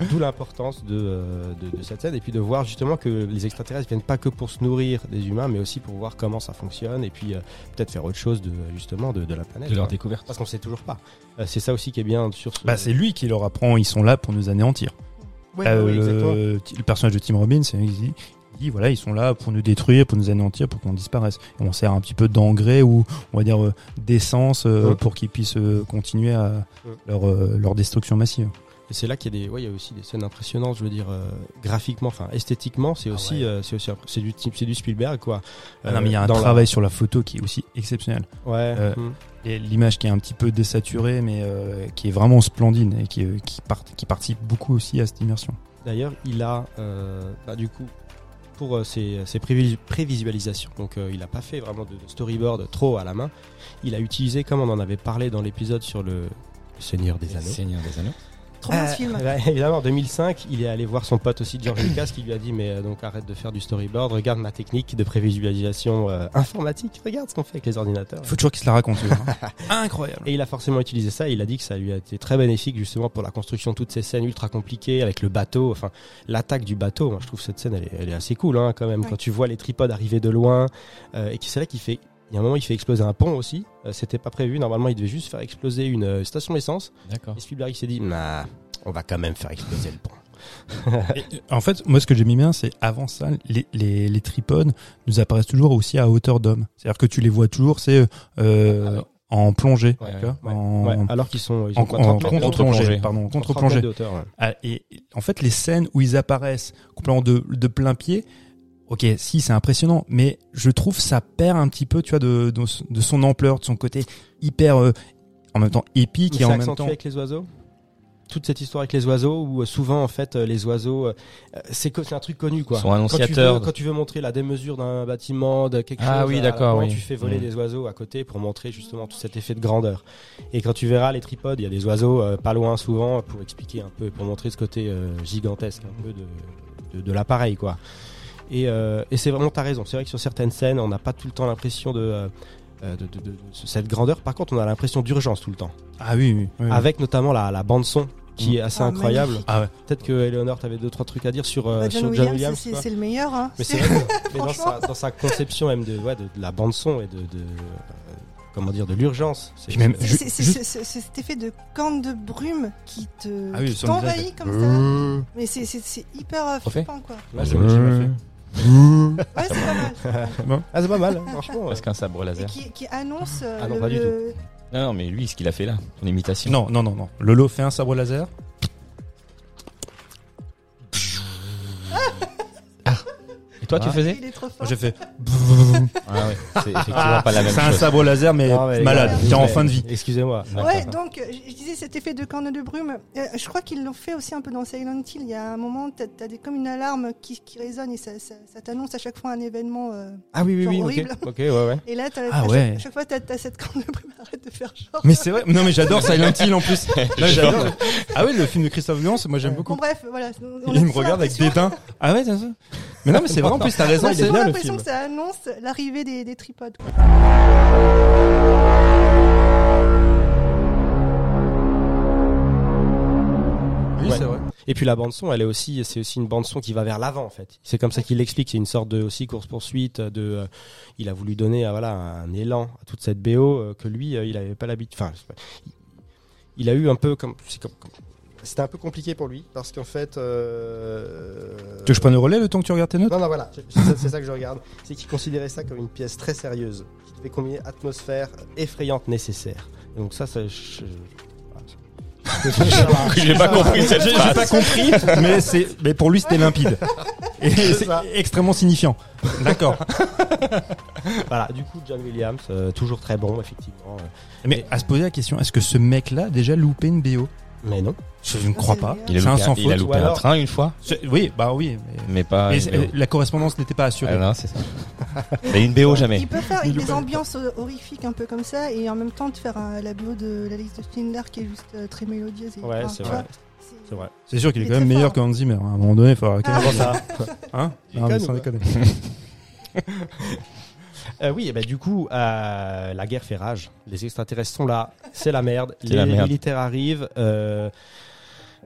Nous. D'où l'importance de, euh, de, de cette scène et puis de voir justement que les extraterrestres viennent pas que pour se nourrir des humains mais aussi pour voir comment ça fonctionne et puis euh, peut-être faire autre chose de justement de, de la planète. De leur découverte. Parce qu'on sait toujours pas. Euh, c'est ça aussi qui est bien sur ce. Bah, c'est lui qui leur apprend, ils sont là pour nous anéantir. Ouais, Euh, oui, le, le personnage de Tim Robbins, il dit, il dit, voilà, ils sont là pour nous détruire, pour nous anéantir, pour qu'on disparaisse. Et on sert un petit peu d'engrais ou, on va dire, euh, d'essence euh, Ouais. pour qu'ils puissent continuer à leur destruction massive. Et c'est là qu'il y a des, ouais, il y a aussi des scènes impressionnantes, je veux dire, euh, graphiquement, enfin esthétiquement, c'est Ah aussi, ouais. euh, c'est aussi, c'est du, type- c'est du Spielberg quoi. Ah non, mais il y a un Euh, la- travail sur la photo qui est aussi exceptionnel. Ouais. Euh, hum. Et l'image qui est un petit peu désaturée, mais euh, qui est vraiment splendide et qui, euh, qui, part- qui participe beaucoup aussi à cette immersion. D'ailleurs, il a, euh, bah, du coup, pour euh, ses, ses prévis- prévisualisations, donc euh, il n'a pas fait vraiment de storyboard trop à la main. Il a utilisé, comme on en avait parlé dans l'épisode sur le Seigneur des Anneaux. Seigneur des Anneaux. Trop bien ce film. évidemment, en 2005, il est allé voir son pote aussi, George Lucas, qui lui a dit Mais euh, donc arrête de faire du storyboard, regarde ma technique de prévisualisation euh, informatique, regarde ce qu'on fait avec les ordinateurs. Il faut toujours qu'il se la raconte. hein. Incroyable. Et il a forcément utilisé ça. et Il a dit que ça lui a été très bénéfique justement pour la construction de toutes ces scènes ultra compliquées avec le bateau. Enfin, l'attaque du bateau. Moi, je trouve cette scène, elle est, elle est assez cool hein, quand même. Ouais. Quand tu vois les tripodes arriver de loin euh, et qui c'est là qu'il fait. Il y a un moment, il fait exploser un pont aussi. Euh, C'était pas prévu. Normalement, il devait juste faire exploser une euh, station d'essence. D'accord. Et Spielberg il s'est dit, nah, on va quand même faire exploser le pont. Et, euh, en fait, moi, ce que j'ai mis bien, c'est avant ça, les, les, les tripodes nous apparaissent toujours aussi à hauteur d'homme. C'est-à-dire que tu les vois toujours, c'est euh, Ah ouais. en plongée, Ouais, en, ouais. Alors qu'ils sont, ils en, en 30 mètres contre-plongée, pardon, 30 mètres contre-plongée. Ah, Et en fait, les scènes où ils apparaissent complètement de, de plein pied, ok, si c'est impressionnant, mais je trouve ça perd un petit peu, tu vois, de, de, de son ampleur, de son côté hyper, euh, en même temps épique Mais et en même temps. avec les oiseaux? Toute cette histoire avec les oiseaux où euh, souvent en fait euh, les oiseaux euh, c'est c'est un truc connu quoi Ils sont quand tu, annonciateurs veux, quand tu veux montrer la démesure d'un bâtiment de quelque Ah chose oui, à- d'accord, oui. tu fais voler Mm. des oiseaux à côté pour montrer justement tout cet effet de grandeur? Et quand tu verras les tripodes il y a des oiseaux euh, pas loin souvent pour expliquer un peu pour montrer ce côté euh, gigantesque un peu de, de, de l'appareil quoi et, euh, et c'est vraiment ta raison c'est vrai que sur certaines scènes on n'a pas tout le temps l'impression de euh, euh, de, de- de- de cette grandeur par contre on a l'impression d'urgence tout le temps Ah oui, oui, oui. avec notamment la, la bande son qui Mm. est assez Ah, incroyable. Ah ouais. Peut-être que Eleonore, t'avais deux trois trucs à dire sur, Bah, sur John John Williams, Williams. c'est- le meilleur. Hein. Mais c'est vrai, que- mais dans, sa, dans sa conception même de, ouais, de, de la bande son et de, de, comment dire de l'urgence. C'est Puis même, C'est- ju- c'est- c'est- juste- c'est- c'est cet effet de corne de brume qui te Ah oui, t'envahit comme ça. Mais c'est- c'est c'est hyper flippant quoi. Ouais, Ouais, c'est pas mal. c'est pas mal. Ah, c'est pas mal, hein, franchement. ouais. Parce qu'un sabre Et laser. qui, qui annonce euh, Ah non, le, pas du le- Non, non, mais lui, ce qu'il a fait là, son imitation. Non, non, non, non. Lolo fait un sabre laser. Toi, tu faisais Il est trop fort. Moi, j'ai fait. Ah ouais, c'est effectivement pas la même C'est un chose. sabre laser, mais Non, mais les malade, gars, est en mais- fin de vie. Excusez-moi. Ouais, donc euh, je disais cet effet de corne de brume. euh, je crois qu'ils l'ont fait aussi un peu dans Silent Hill. Il y a un moment, t'as as des, comme une alarme qui, qui résonne et ça, ça, ça t'annonce à chaque fois un événement. euh, Ah oui, oui, genre oui, horrible. ok. Ok, ouais, ouais. Et là, t'as- Ah à, ouais. chaque, à chaque fois, t'as as cette corne de brume. Arrête de faire genre. Mais c'est vrai. Non, mais j'adore Silent Hill en plus. Non, j'adore. Ah oui, le film de Christophe Gans, moi j'aime Bon, beaucoup. bref, voilà. on a Il me toujours regarde avec l'impression- dédain. Ah ouais, c'est ça. Mais non, mais c'est vrai en plus, t'as raison. C'est bien le l'impression film. que ça annonce l'arrivée des, des tripodes. quoi. Oui, Ouais. c'est vrai. Et puis la bande son, elle est aussi, c'est aussi une bande son qui va vers l'avant en fait. C'est comme ça qu'il l'explique. C'est une sorte de aussi course poursuite. De, euh, il a voulu donner, euh, voilà, un élan à toute cette BO euh, que lui, euh, il avait pas l'habitude. Enfin, il- il a eu un peu comme, c'est comme- comme- c'était un peu compliqué pour lui parce qu'en fait. Euh... Tu veux que je prenne le relais le temps que tu regardes tes notes Non, non, voilà, c'est ça, c'est ça que je regarde. C'est qu'il considérait ça comme une pièce très sérieuse, qui devait combiner atmosphère effrayante nécessaire. Et donc ça, ça je- J'ai pas compris cette J'ai pas compris, mais c'est, mais pour lui c'était limpide. Et c'est extrêmement signifiant. D'accord. Voilà, du coup, John Williams, euh, toujours très bon, effectivement. euh, Mais à se poser la question, est-ce que ce mec-là a déjà loupé une BO Mais non. Je ne crois pas. Il a C'est un loupé, sans un, il a loupé ou un train une fois, C'est- Oui, bah oui. Mais, mais pas. mais BO. la correspondance n'était pas assurée. Ah non, c'est ça. Mais une BO jamais. Il peut faire Il des ambiances horrifiques un peu comme ça et en même temps te faire un- la bio de la liste de Schindler qui est juste euh, très mélodieuse. Et, Ouais, c'est vrai. C'est vrai. C'est sûr qu'il est quand même meilleur Hans Zimmer. À un moment donné, il faut arrêter. Ah. Hein Non, mais sans déconner. Euh, Oui, et ben du coup, euh, la guerre fait rage. Les extraterrestres sont là, c'est la merde. Les la merde. militaires arrivent euh,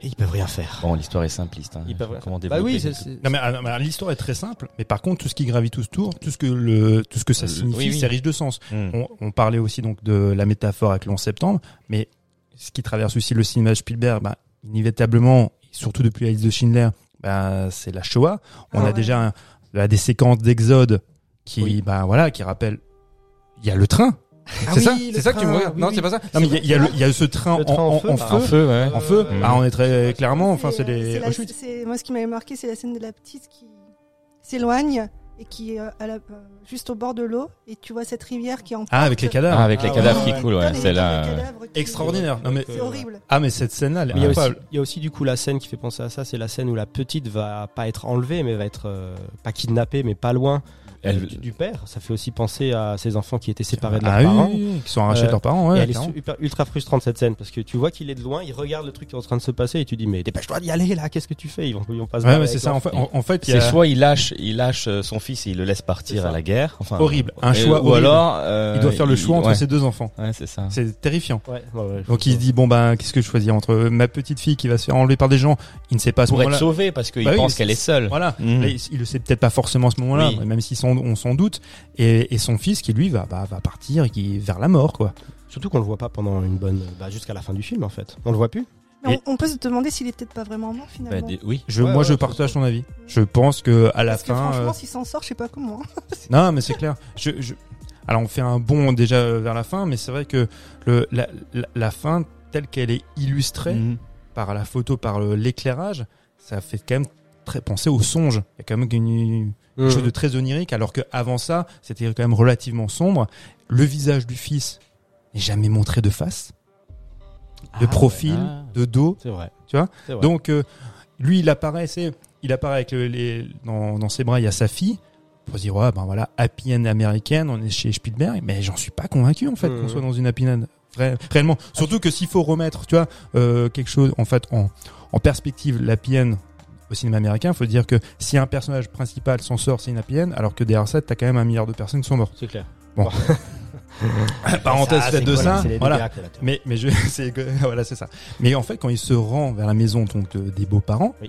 et ils peuvent rien faire. Bon, l'histoire est simpliste. Hein. Ils peuvent rien Comment faire. Bah développer oui, c'est- le- c'est- Non mais, ah, mais l'histoire est très simple, mais par contre tout ce qui gravite autour, tout ce que le, tout ce que ça Le- signifie, oui, oui. c'est riche de sens. Hmm. On, on parlait aussi donc de la métaphore avec le 11 septembre, mais ce qui traverse aussi le cinéma de Spielberg, bah, inévitablement, surtout depuis la liste de Schindler, bah, c'est la Shoah. On Ah a ouais. déjà un- bah, des séquences d'exode qui, Oui. bah voilà, qui rappellent. Il y a le train. Ah c'est ça, oui, c'est ça que tu me regardes. oui, non, oui. c'est pas ça. Non, mais il y a- il y, a le- il y a ce train, en, en en- feu, en feu. En feu, ouais. En feu. Euh, Bah, on est très clairement. Enfin, c'est euh, les la- Moi, ce qui m'avait marqué, c'est la scène de la petite qui s'éloigne et qui est euh, à la- euh, juste au bord de l'eau et tu vois cette rivière qui en Ah, avec les cadavres. Ah, avec les Ah, cadavres ouais, qui ouais. coulent, ouais. C'est là. euh, Extraordinaire. Non mais C'est horrible. ah mais cette scène-là, elle est Mais il y, a aussi, incroyable. il y a aussi du coup la scène qui fait penser à ça, c'est la scène où la petite va pas être enlevée, mais va être euh, pas kidnappée, mais pas loin Elle- euh, du, du père. Ça fait aussi penser à ces enfants qui étaient séparés de leurs Ah oui, parents. oui, oui, qui sont arrachés Euh, de leurs parents, et ouais. elle est super, ultra frustrante cette scène parce que tu vois qu'il est de loin, il regarde le truc qui est en train de se passer et tu dis mais dépêche-toi d'y aller là, qu'est-ce que tu fais? Ils vont, ils vont pas se Ouais, c'est ça. En fait, en, en C'est a soit il lâche, il lâche euh, son fils et il le laisse partir à la guerre. Enfin, Horrible. Un et- choix Ou horrible. alors, euh, il doit faire le choix entre ouais. ses deux enfants. Ouais, c'est ça. C'est terrifiant. Ouais, ouais, ouais, Donc il se dit bon ben qu'est-ce que je choisis entre ma petite fille qui va se faire enlever par des gens, il ne sait pas ce Pour être moment-là. sauvé parce qu'il Bah pense qu'elle est seule. Voilà. Là, il, le sait peut-être pas forcément à ce moment-là, même si son, on s'en doute. Et, et son fils qui lui va bah, va partir qui vers la mort quoi. Surtout qu'on le voit pas pendant une bonne, bah, jusqu'à la fin du film en fait. On le voit plus. Et- on, on peut se demander s'il est peut-être pas vraiment mort Bah, finalement. des- oui. Je, Ouais, moi ouais, je partage ton avis. Je pense que à la Parce que fin. franchement, euh, s'il s'en sort, je sais pas comment. Non, mais c'est clair. Je, je... Alors, on fait un bond déjà euh, vers la fin, mais c'est vrai que le, la, la, la fin, telle qu'elle est illustrée Mhm. par la photo, par l'éclairage, ça fait quand même très penser au songe. Il y a quand même une, Mhm. quelque chose de très onirique, alors que avant ça, c'était quand même relativement sombre. Le visage du fils n'est jamais montré de face, de Ah, profil. Ah. de dos, C'est vrai. tu vois. Vrai. Donc euh, lui, il apparaît, c'est, il apparaît avec le- les, dans, dans ses bras, il y a sa fille. Pour se dire ouais, ben voilà, happy end américaine, on est chez Spielberg, mais j'en suis pas convaincu en fait qu'on soit dans une happy end réellement. Surtout que s'il faut remettre, tu vois, euh, quelque chose en fait en, en perspective, l'happy end au cinéma américain, faut dire que si un personnage principal s'en sort, c'est une happy end, alors que derrière ça, t'as quand même un milliard de personnes qui sont mortes. C'est clair. Bon. Parenthèse faite de ça, voilà. Mais mais je c'est voilà c'est ça. Mais en fait quand il se rend vers la maison donc de- des beaux-parents Oui.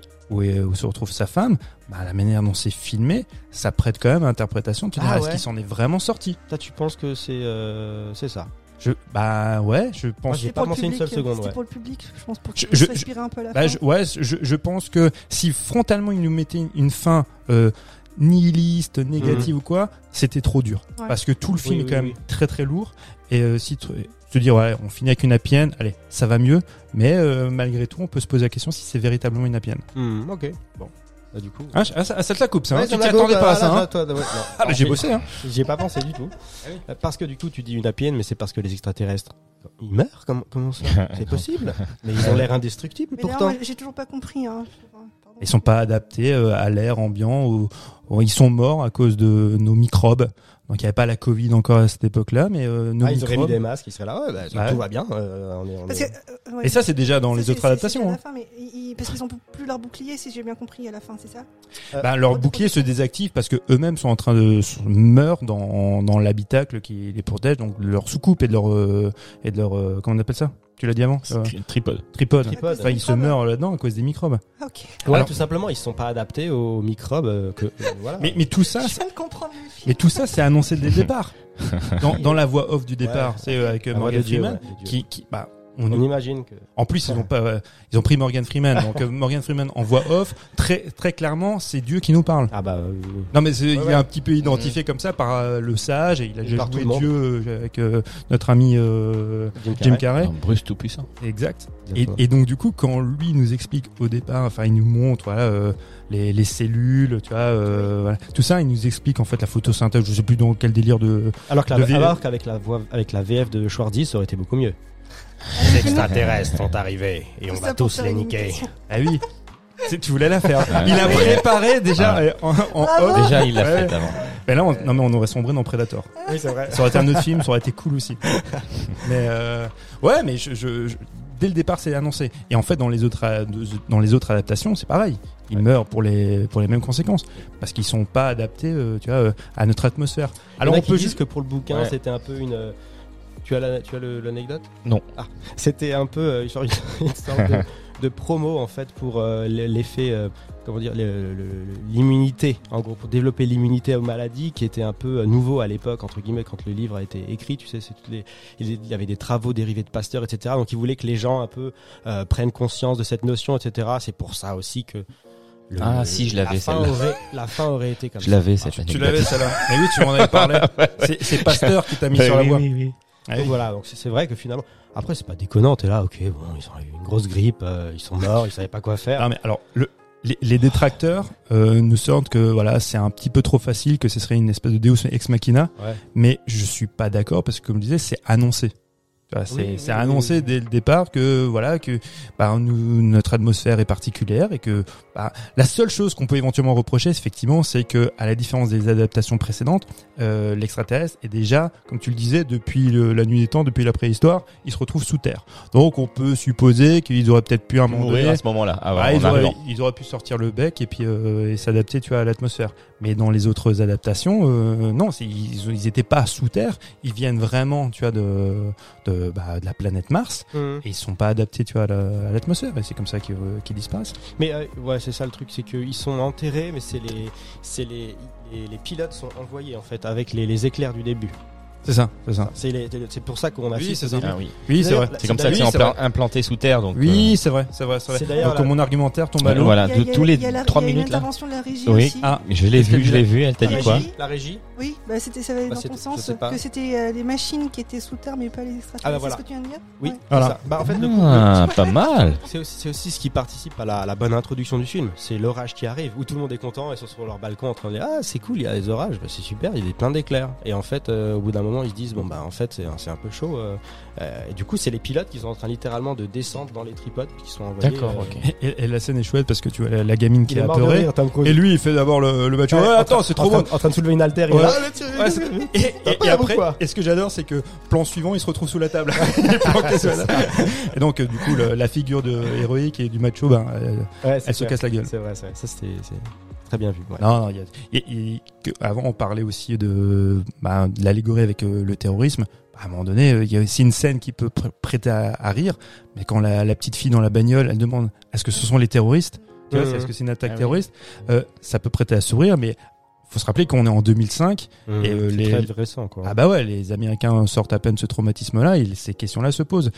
où, se retrouve sa femme, bah, la manière dont c'est filmé, ça prête quand même à interprétation. Tu te dis, Ah est-ce qu'il s'en est vraiment sorti? Toi, tu penses que c'est euh, c'est ça? Je bah ouais, je pense. j'ai pas pensé une seule seconde. C'était Ouais. pour le public, je pense, pour Je- qu'il je- respirer un peu la Bah, fin. je, ouais, je, je pense que si frontalement il nous mettait une, une fin euh, nihiliste, négative ou quoi, c'était trop dur. Ouais. Parce que tout le film Oui, est oui, quand même oui. très très lourd. Et euh, si tu te dire ouais, on finit avec une happy end, allez, ça va mieux. Mais euh, malgré tout, on peut se poser la question si c'est véritablement une happy end. Hmm, ok. Bon. Bah, du coup. Ah, ah, ça, ça te la coupe, ça. hein, tu t'y attendais pas à ah, ça. hein. toi, toi, ouais, non. Ah, bah, j'ai bossé. Hein. J'y ai pas pensé du tout. Euh, Parce que du coup, tu dis une end, mais c'est parce que les extraterrestres, ils meurent Comment, comment ça C'est possible Mais ils ont l'air indestructibles Mais pourtant. j'ai toujours pas compris. Hein. Ils sont pas adaptés euh, à l'air ambiant ou, ou ils sont morts à cause de nos microbes. Donc il n'y avait pas la Covid encore à cette époque-là, mais euh, nos Ah, ils auraient mis des masques, ils seraient là. Ouais, bah, Ouais. tout va bien. euh, on est, on Parce est- que, euh, ouais, Et ça, c'est déjà dans les autres adaptations. à hein. la fin, mais ils- ils- parce qu'ils ont plus leur bouclier, si j'ai bien compris à la fin, c'est ça Ben, leur bouclier se désactive parce que eux-mêmes sont en train de meurent dans, dans l'habitacle qui les protège, donc de leur soucoupe et de leur euh, et de leur euh, comment on appelle ça? Avant euh, Tripode. Tripode. Tripode. Enfin, ils se meurent là-dedans à cause des microbes. Ah, Ok. Ouais, Alors- tout simplement, ils sont pas adaptés aux microbes. euh, que, euh, voilà. Mais mais tout ça, Je c'est- viens de comprendre le film. mais tout ça, c'est annoncé dès le départ. Dans, dans la voix off du départ, Ouais. c'est euh, avec euh, Morgan Freeman, ouais, qui, qui bah, on, on imagine que. En plus, ils ont pas, euh, ils ont pris Morgan Freeman. Donc euh, Morgan Freeman en voix off, très très clairement, c'est Dieu qui nous parle. Ah bah. euh, Non mais c'est- il ouais. est un petit peu identifié comme ça par euh, le sage et il a déjà joué. Dieu euh, avec euh, notre ami euh, Jim Jim Carrey. Un Bruce tout puissant. Exact. Et, donc du coup, quand lui nous explique au départ, enfin il nous montre voilà euh, les, les cellules, tu vois, euh, voilà. tout ça, il nous explique en fait la photosynthèse. Je sais plus dans quel délire de. Alors, que la- qu'avec la voix, avec la VF de Schwarzy, ça aurait été beaucoup mieux. Les extraterrestres sont arrivés et on va tous les niquer. Ah oui. Tu voulais la faire. Ouais. Il a Ouais. préparé déjà Ah. euh, en, en. Déjà, il l'a Ouais. fait avant. Mais là, on, non mais on aurait sombré dans Predator. Oui, c'est vrai. Ça aurait été un autre film, ça aurait été cool aussi. Mais euh, ouais, mais je, je- je- dès le départ, c'est annoncé. Et en fait, dans les autres a- dans les autres adaptations, c'est pareil. Ils meurent pour les pour les mêmes conséquences parce qu'ils sont pas adaptés, euh, tu vois, euh, à notre atmosphère. Alors on peut juste que pour le bouquin, Ouais. c'était un peu une. Tu as la- tu as le- l'anecdote? Non. Ah, c'était un peu euh, genre une, sorte de, de promo en fait pour euh, l'effet. euh, comment dire l'immunité en gros pour développer l'immunité aux maladies qui était un peu euh, nouveau à l'époque entre guillemets quand le livre a été écrit tu sais c'est toutes les il y avait des travaux dérivés de Pasteur etc donc il voulait que les gens un peu euh, prennent conscience de cette notion etc c'est pour ça aussi que le- Ah, si, je l'avais, la fin celle-là. aurait, la fin aurait été comme Je ça l'avais cette tu anecdote. l'avais celle-là. Mais oui, tu m'en avais parlé. C'est c'est Pasteur qui t'a mis sur la voie. Ah Donc oui. voilà, donc c'est vrai que finalement, après c'est pas déconnant, t'es là, ok, bon, ils ont eu une grosse grippe, euh, ils sont morts, ils savaient pas quoi faire. Non, mais alors le les, les détracteurs euh, nous sortent que voilà c'est un petit peu trop facile que ce serait une espèce de Deus ex machina Ouais. mais je suis pas d'accord parce que comme je disais c'est annoncé c'est Oui, annoncé oui. dès le départ que voilà que bah, nous, notre atmosphère est particulière et que bah, la seule chose qu'on peut éventuellement reprocher effectivement c'est que à la différence des adaptations précédentes euh, l'extraterrestre est déjà comme tu le disais depuis le- la nuit des temps depuis la préhistoire il se retrouve sous terre donc on peut supposer qu'ils auraient peut-être pu à un moment Mourir donné à ce moment-là. Ah, ouais, ils, en auraient, arrivant. ils auraient pu sortir le bec et puis euh, et s'adapter tu vois à l'atmosphère. Mais dans les autres adaptations, euh, non, ils, ils étaient pas sous terre. Ils viennent vraiment, tu vois, de de, bah, de la planète Mars Mhm. et ils sont pas adaptés, tu vois, à la- l'atmosphère. Et c'est comme ça qu'ils euh, qu'ils disparaissent. Mais euh, ouais, c'est ça le truc, c'est qu'ils sont enterrés, mais c'est les, les, les, pilotes sont envoyés en fait avec les éclairs du début. C'est ça, c'est ça. C'est les- c'est pour ça qu'on a Oui, fait c'est ce ça. Ah oui. Oui, c'est vrai. C'est comme ça que c'est implanté sous terre. Donc, Oui, c'est vrai, c'est vrai, c'est vrai. C'est d'ailleurs Donc la- mon argumentaire tombe à l'eau. voilà. Il y a- de il y a- tous les il y a la- trois il y a une minutes, là. intervention de la régie Oui. aussi. Ah, je l'ai vu, je l'ai vu. Elle t'a dit quoi La régie? Oui, bah c'était ça va Bah, dans ton sens que c'était euh, les machines qui étaient sous terre mais pas les extraterrestres. Ah bah voilà. C'est ce que tu viens de dire? Oui, Voilà. Bah, en fait, le coup, Ah, pas mal. C'est aussi, ce qui participe à la, bonne introduction du film. C'est l'orage qui arrive, où tout le monde est content et sont sur leur balcon en train de dire Ah, c'est cool, il y a des orages, c'est super, il y a plein d'éclairs. Et en fait, euh, au bout d'un moment, ils se disent Bon, bah, en fait, c'est un, peu chaud. euh, euh, et du coup, c'est les pilotes qui sont en train littéralement de descendre dans les tripodes qui sont envoyés. D'accord, euh, ok. Et, et la scène est chouette parce que tu vois la, la gamine qui Il est apeurée. Et lui, il fait d'abord le, le match. Ouais, Ouais, en attends, c'est trop beau. En train de soulever une haltère. Ouais. Ah, et, après, et ce que j'adore, c'est que plan suivant, il se retrouve sous la table. Et donc, du coup, le- la figure de héroïque et du macho, ben, elle, se casse la gueule. C'est vrai, c'est vrai. Ça, c'était très bien vu. ouais. Non, y a, avant, on parlait aussi de, bah, de l'allégorie avec euh, le terrorisme. À un moment donné, euh, il y a aussi une scène qui peut pr- prêter à, à rire, mais quand la, la petite fille dans la bagnole, elle demande est-ce que ce sont les terroristes? Tu vois, Mhm. Est-ce que c'est une attaque Ah oui. terroriste? Euh, Ça peut prêter à sourire, mais faut se rappeler qu'on est en 2005. Mmh, Et, euh, c'est les- très récent, quoi. Ah bah ouais, les Américains sortent à peine ce traumatisme-là, et ces questions-là se posent.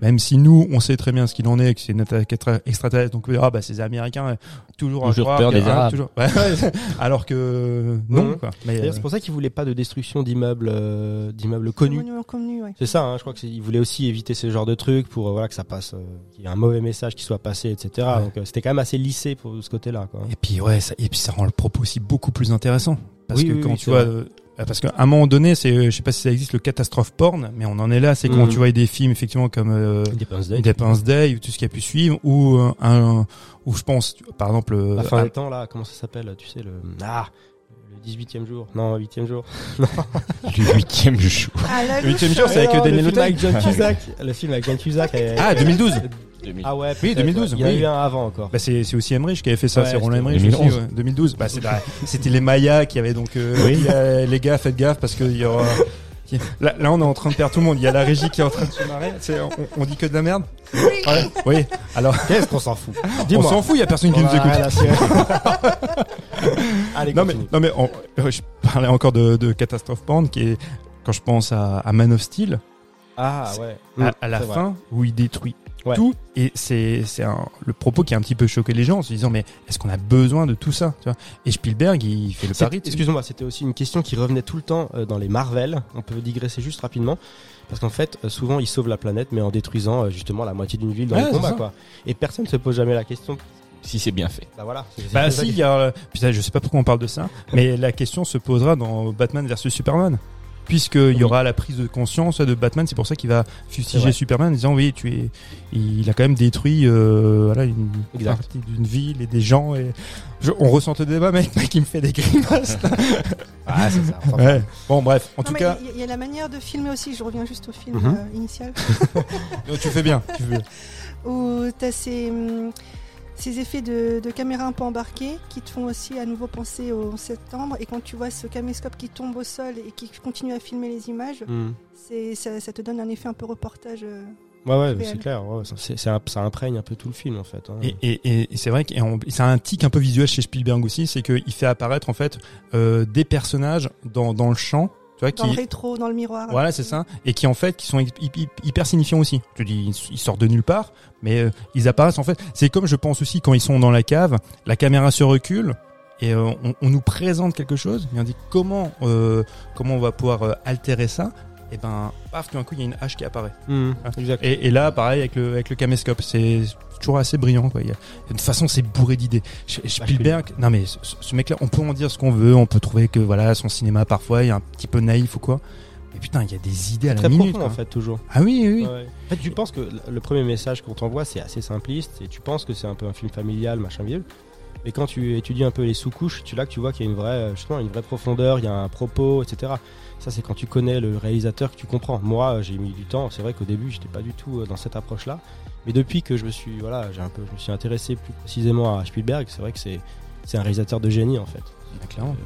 Même si nous, on sait très bien ce qu'il en est, que c'est une attaque extra- extraterrestre, donc ah bah ces Américains toujours, à Toujours croire peur des Arabes. toujours- Ouais, alors que non quoi. Mais euh, c'est pour ça qu'ils voulaient pas de destruction d'immeubles, euh, d'immeubles connus. Monument connu, ouais. C'est ça, hein, je crois que c'est- ils voulaient aussi éviter ce genre de trucs pour euh, voilà que ça passe, euh, qu'il y ait un mauvais message qui soit passé, etc. Ouais. Donc euh, c'était quand même assez lissé pour ce côté-là, quoi. Et puis ouais, ça, et puis ça rend le propos aussi beaucoup plus intéressant. Parce Oui, que oui, quand oui, tu vois, euh, parce qu'à un moment donné, c'est, euh, je sais pas si ça existe, le catastrophe porn, mais on en est là. C'est quand Mhm. tu vois des films effectivement comme euh, Independence Day. Ou tout ce qui a pu suivre, ou euh, un, ou je pense, par exemple, euh, La fin ah, des temps, là, comment ça s'appelle Tu sais, le. Ah Le 18 e jour. Non, 8 e jour. Le huitième jour. Ah, la le huitième louche. jour, c'est avec Ah non, Daniel le film Auteuil. avec John Cusack. le film avec John Cusack. Ah, 2012. Ah ouais, Oui, peut-être, 2012, ouais. Il y en a oui. eu un avant encore. Bah c'est c'est aussi Emmerich qui avait fait ça, Ouais, c'est Roland Emmerich 2011. aussi, ouais, 2012. Bah c'est la- c'était les Mayas qui avaient donc euh, Oui. euh, les gars faites gaffe parce qu'il y aura Là, là, on est en train de perdre tout le monde. Il y a la régie qui est en train de se marrer. C'est- On, on dit que de la merde? Ouais. Oui. Alors, Qu'est-ce qu'on s'en fout? On s'en fout. Il y a personne qui On nous écoute. Allez, Non mais, non mais on- euh, je parlais encore de, de catastrophe porn qui est quand je pense à, à Man of Steel Ah ouais. à, à la vrai. fin où il détruit Ouais. tout et c'est c'est un- le propos qui a un petit peu choqué les gens en se disant mais est-ce qu'on a besoin de tout ça tu vois? Et Spielberg il fait le pari de- Excuse-moi, c'était aussi une question qui revenait tout le temps euh, dans les Marvel. On peut digresser juste rapidement. Parce qu'en fait, euh, souvent, ils sauvent la planète, mais en détruisant euh, justement la moitié d'une ville dans Ouais, les combats, quoi. Et personne se pose jamais la question. Si c'est bien fait. Bah voilà. Bah si, il y a, putain, je sais pas pourquoi on parle de ça, mais la question se posera dans Batman versus Superman. Puisqu'il y aura la prise de conscience de Batman, c'est pour ça qu'il va fustiger. Superman en disant oui, tu es, il a quand même détruit, euh, voilà, une Exact. partie d'une ville et des gens et je- on ressent le débat, mec, mec, il me fait des grimaces. là. Ah, c'est ça. Enfin, ouais. Bon, bref, en Non, tout cas, il y, a- il y a la manière de filmer aussi. Je reviens juste au film Mhm. euh, initial tu fais bien, tu fais bien. où tu as ces, hum, ces effets de, de caméra un peu embarqués qui te font aussi à nouveau penser au 11 septembre. Et quand tu vois ce caméscope qui tombe au sol et qui continue à filmer les images, c'est ça, ça te donne un effet un peu reportage. euh. Ouais, ouais, c'est clair. ouais, ça- imprègne un peu tout le film, en fait. hein. Et, et, et- et c'est vrai que c'est un tic un peu visuel chez Spielberg aussi, c'est qu'il fait apparaître en fait euh, des personnages dans, dans le champ, vois, Dans le qui, rétro, dans le miroir. Voilà, c'est ça. Et qui en fait, qui sont hy- hy- hyper signifiants aussi. Tu dis, ils- sortent de nulle part, mais euh, ils apparaissent en fait. C'est comme je pense aussi quand ils sont dans la cave, la caméra se recule et euh, on, on nous présente quelque chose et on dit comment euh, comment on va pouvoir altérer ça? Et ben, paf, tout d'un coup, il y a une hache qui apparaît. Hmm, exact. Et, et là, pareil avec le avec le caméscope, c'est toujours assez brillant. Quoi. Il y a, de toute façon, c'est bourré d'idées. Spielberg, non mais ce, ce mec-là, on peut en dire ce qu'on veut, on peut trouver que voilà, son cinéma parfois est un petit peu naïf ou quoi. Mais putain, il y a des idées à la Très minute. profond, en fait, toujours. Ah oui, oui. Ouais. En fait, tu penses que le premier message qu'on t'envoie, c'est assez simpliste, et tu penses que c'est un peu un film familial, machin vieux. Mais quand tu étudies un peu les sous-couches, tu là que tu vois qu'il y a une vraie, euh, justement, une vraie profondeur, il y a un propos, etc. Ça, c'est quand tu connais le réalisateur que tu comprends. Moi, euh, j'ai mis du temps. C'est vrai qu'au début, j'étais pas du tout euh, dans cette approche-là. Mais depuis que je me suis, voilà, j'ai un peu, je me suis intéressé plus précisément à Spielberg, c'est vrai que c'est, c'est un réalisateur de génie, en fait. Bah, clairement.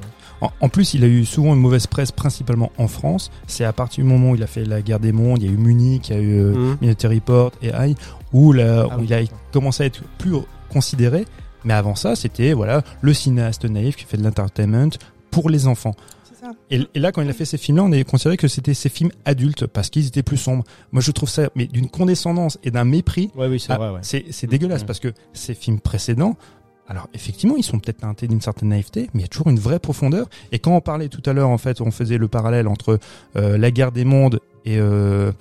En, en plus, il a eu souvent une mauvaise presse, principalement en France. C'est à partir du moment où il a fait la guerre des mondes, il y a eu Munich, il y a eu euh. Minority Report et AI, où, Ah où oui. il a commencé à être plus considéré. Mais avant ça, c'était voilà le cinéaste naïf qui fait de l'entertainment pour les enfants. C'est ça. Et, et là, quand il a fait ces films-là, on est considéré que c'était ces films adultes parce qu'ils étaient plus sombres. Moi, je trouve ça, mais d'une condescendance et d'un mépris. Ouais, oui, c'est Ah, vrai, ouais. C'est, c'est dégueulasse parce que ces films précédents, alors effectivement, ils sont peut-être teintés d'une certaine naïveté, mais il y a toujours une vraie profondeur. Et quand on parlait tout à l'heure, en fait, on faisait le parallèle entre euh, la guerre des mondes et euh,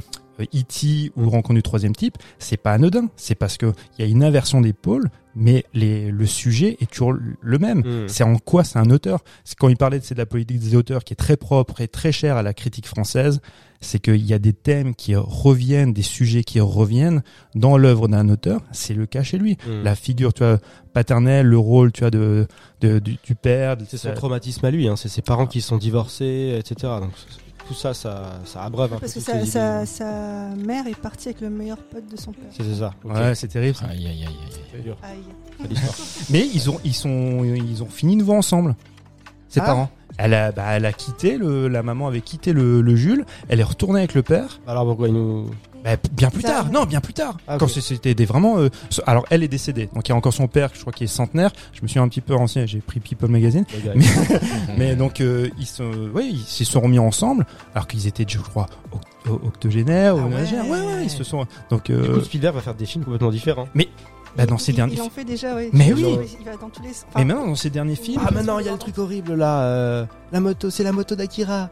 E.T. ou Rencontre du troisième type, c'est pas anodin. C'est parce que il y a une inversion des pôles, mais les, le sujet est toujours le même. Mm. C'est en quoi c'est un auteur? C'est quand il parlait de c'est de la politique des auteurs qui est très propre et très chère à la critique française, c'est qu'il y a des thèmes qui reviennent, des sujets qui reviennent dans l'œuvre d'un auteur. C'est le cas chez lui. Mm. La figure, tu vois, paternelle, le rôle, tu vois, de, de du, du père. C'est son traumatisme à lui, hein. c'est ses parents qui sont divorcés, etc. Donc tout ça, ça, ça abreuve un Parce peu que sa, sa, mère est partie avec le meilleur pote de son père. C'est ça. Ouais, c'est terrible. ça. Aïe, aïe, aïe, aïe. C'est dur. Aïe. Mais ils ont, ils sont, ils ont fini nouveau ensemble. Ses Ah. parents. Elle a, bah, elle a quitté le, la maman avait quitté le, le Jules. Elle est retournée avec le père. Alors pourquoi il nous. Bah, bien plus tard, non, bien plus tard. Ah. Quand c'était des vraiment. euh, alors, elle est décédée, donc il y a encore son père, je crois, qui est centenaire. Je me suis un petit peu renseigné, j'ai pris People Magazine, mais, mais donc euh, ils sont, ouais, ils se sont remis ensemble, alors qu'ils étaient, je crois, octogénaires ou Ah nonagénaires. ouais. Ouais, ouais, ils se sont. Donc, Du euh, coup, Spielberg va faire des films complètement différents. bah, dans ces il, derniers. il en fait déjà, oui. Mais oui. Il va dans tous les. enfin, Mais maintenant, dans ces derniers films, Ah, maintenant, il y a le truc horrible là. euh, la moto, c'est la moto d'Akira.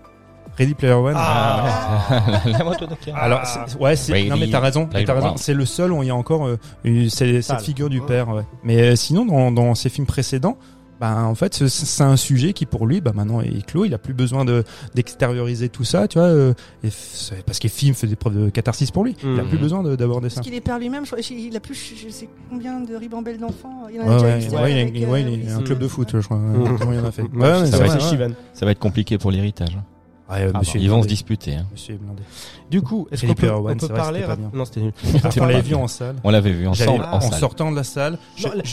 Ready Player One. Ah. la moto de Kira. Alors, ouais, c'est, non, mais t'as raison, t'as raison. One. C'est le seul où il y a encore euh, une- c'est- cette Sale. figure du père, ouais. Mais euh, sinon, dans, dans ses films précédents, bah, en fait, c'est- c'est un sujet qui, pour lui, bah, maintenant est clos. Il a plus besoin de, d'extérioriser tout ça, tu vois, euh, et f- c'est- parce que les films faisaient preuve de catharsis pour lui. Il a Mhm. plus besoin de- d'aborder ça. Parce qu'il est père lui-même, je crois, il a plus, je sais combien de ribambelles d'enfants. Il en a Ouais, déjà ouais, il, a, avec, ouais, euh, il a un oui, club de foot, je crois. Ouais, comment il en a fait. Ça va. Ça va être compliqué pour l'héritage. Hein. Ouais, Ah, monsieur Ils vont se disputer. hein. Monsieur est blindé. Du coup, est-ce qu'on peut, on peut vrai parler pas. Non, c'était nul. Ah, on l'avait vu en salle. On l'avait vu ensemble en en salle. sortant de la salle,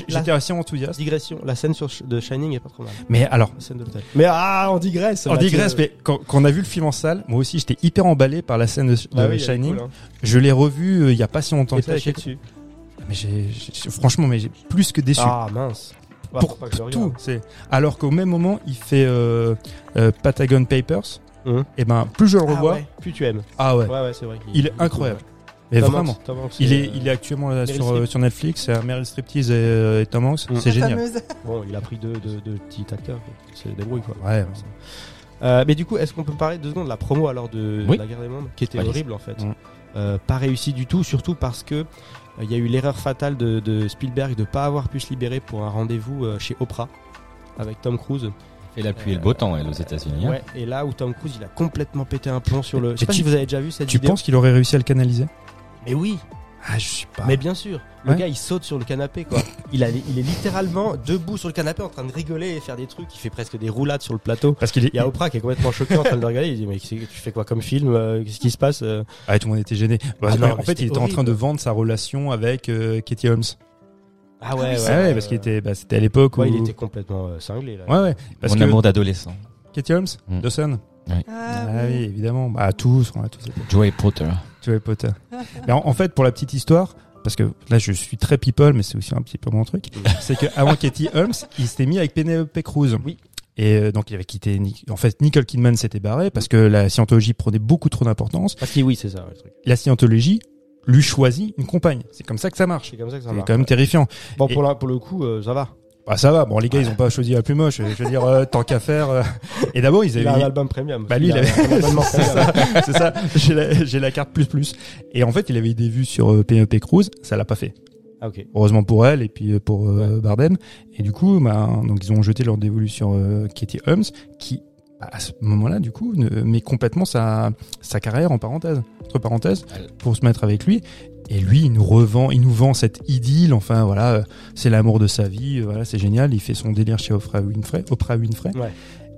j'étais assez enthousiaste. Digression, la scène sur, de Shining est pas trop mal. Mais alors, La scène de l'hôtel. Mais ah, on digresse. On digresse, mais quand, quand on a vu le film en salle, moi aussi j'étais hyper emballé par la scène de, de Bah oui, Shining. cool, hein. Je l'ai revu euh, il y a pas si longtemps Et que dessus. Mais j'ai, franchement, mais j'ai plus que déçu. Ah mince. Bah, pour tout, c'est alors qu'au même moment il fait euh, euh, Patagon Papers. Hum. Et ben plus je le Ah revois, ouais, plus tu aimes. ah ouais, Ouais, ouais, c'est vrai. qu'il- il est incroyable. ouais. Mais Tom vraiment, Tom Hanks, il est, euh, il est actuellement là Meryl sur, Streep. euh, sur Netflix. C'est Meryl Striptease et, euh, et Tom Hanks. Hum. C'est la génial. fameuse. Bon, il a pris deux, deux, deux petits acteurs. C'est débrouille quoi. Ouais. Euh, mais du coup, est-ce qu'on peut parler deux secondes de la promo alors de, Oui. de la guerre des mondes, qui était horrible en fait, Mm. Euh, pas réussi du tout, surtout parce que euh, il y a eu l'erreur fatale de, de Spielberg de pas avoir pu se libérer pour un rendez-vous euh, chez Oprah avec Tom Cruise. Et la pluie et le beau temps, elle, aux États-Unis. hein. Ouais, et là où Tom Cruise il a complètement pété un plomb sur le. Je sais Et pas tu- si vous avez déjà vu cette Tu vidéo. penses qu'il aurait réussi à le canaliser? Mais oui, Ah, je sais pas. mais bien sûr. Le Ouais. gars il saute sur le canapé quoi. Il, a, il est littéralement debout sur le canapé en train de rigoler et faire des trucs. Il fait presque des roulades sur le plateau. Parce qu'il est. Il y a Oprah qui est complètement choqué en train de le regarder. Il dit mais c'est- tu fais quoi comme film Euh, Qu'est-ce qui se passe Euh, Ah, tout le monde était gêné. Bah, Ah non, en fait, il était en train de vendre sa relation avec euh, Katie Holmes. Ah ouais, Ouais, ouais, ouais, parce qu'il était, bah, c'était à l'époque où. Ouais, il était complètement euh, cinglé là. Ouais, ouais. Parce Mon que amour d'adolescent. Katie Holmes, Mm. Dawson. Ah, Ah oui. oui, évidemment. Bah, tous, on a tous été. Joey Potter. Harry Potter. Mais en, en fait, pour la petite histoire, parce que là, je suis très people, mais c'est aussi un petit peu mon truc, c'est que avant Katie Holmes, il s'était mis avec Penelope Cruz. Oui. Et euh, donc, il avait quitté. Nic- En fait, Nicole Kidman s'était barré parce que la scientologie prenait beaucoup trop d'importance. Parce que oui, c'est ça ouais, le truc. La scientologie lui choisit une compagne. C'est comme ça que ça marche. C'est comme ça que ça C'est marche. quand même terrifiant. Bon, Et- pour, la, pour le coup, euh, ça va. Bah ça va. Bon, les gars, ils ont pas choisi la plus moche. Je veux dire, euh, tant qu'à faire. euh. Et d'abord, ils Il a un avaient. album premium. Bah lui, il avait. c'est ça. C'est ça. J'ai la, j'ai la carte plus plus. Et en fait, il avait des vues sur euh, Penelope Cruz. Ça l'a pas fait. Ah ok. Heureusement pour elle et puis euh, pour euh, Bardem. Et du coup, bah, donc ils ont jeté leur dévolu sur euh, Katie Holmes, qui bah, à ce moment-là, du coup, ne, met complètement sa sa carrière en parenthèse, entre parenthèses, pour se mettre avec lui. Et lui, il nous revend, il nous vend cette idylle. Enfin, voilà, euh, c'est l'amour de sa vie. euh, Voilà, c'est génial. Il fait son délire chez Oprah Winfrey. Oprah Winfrey. Ouais.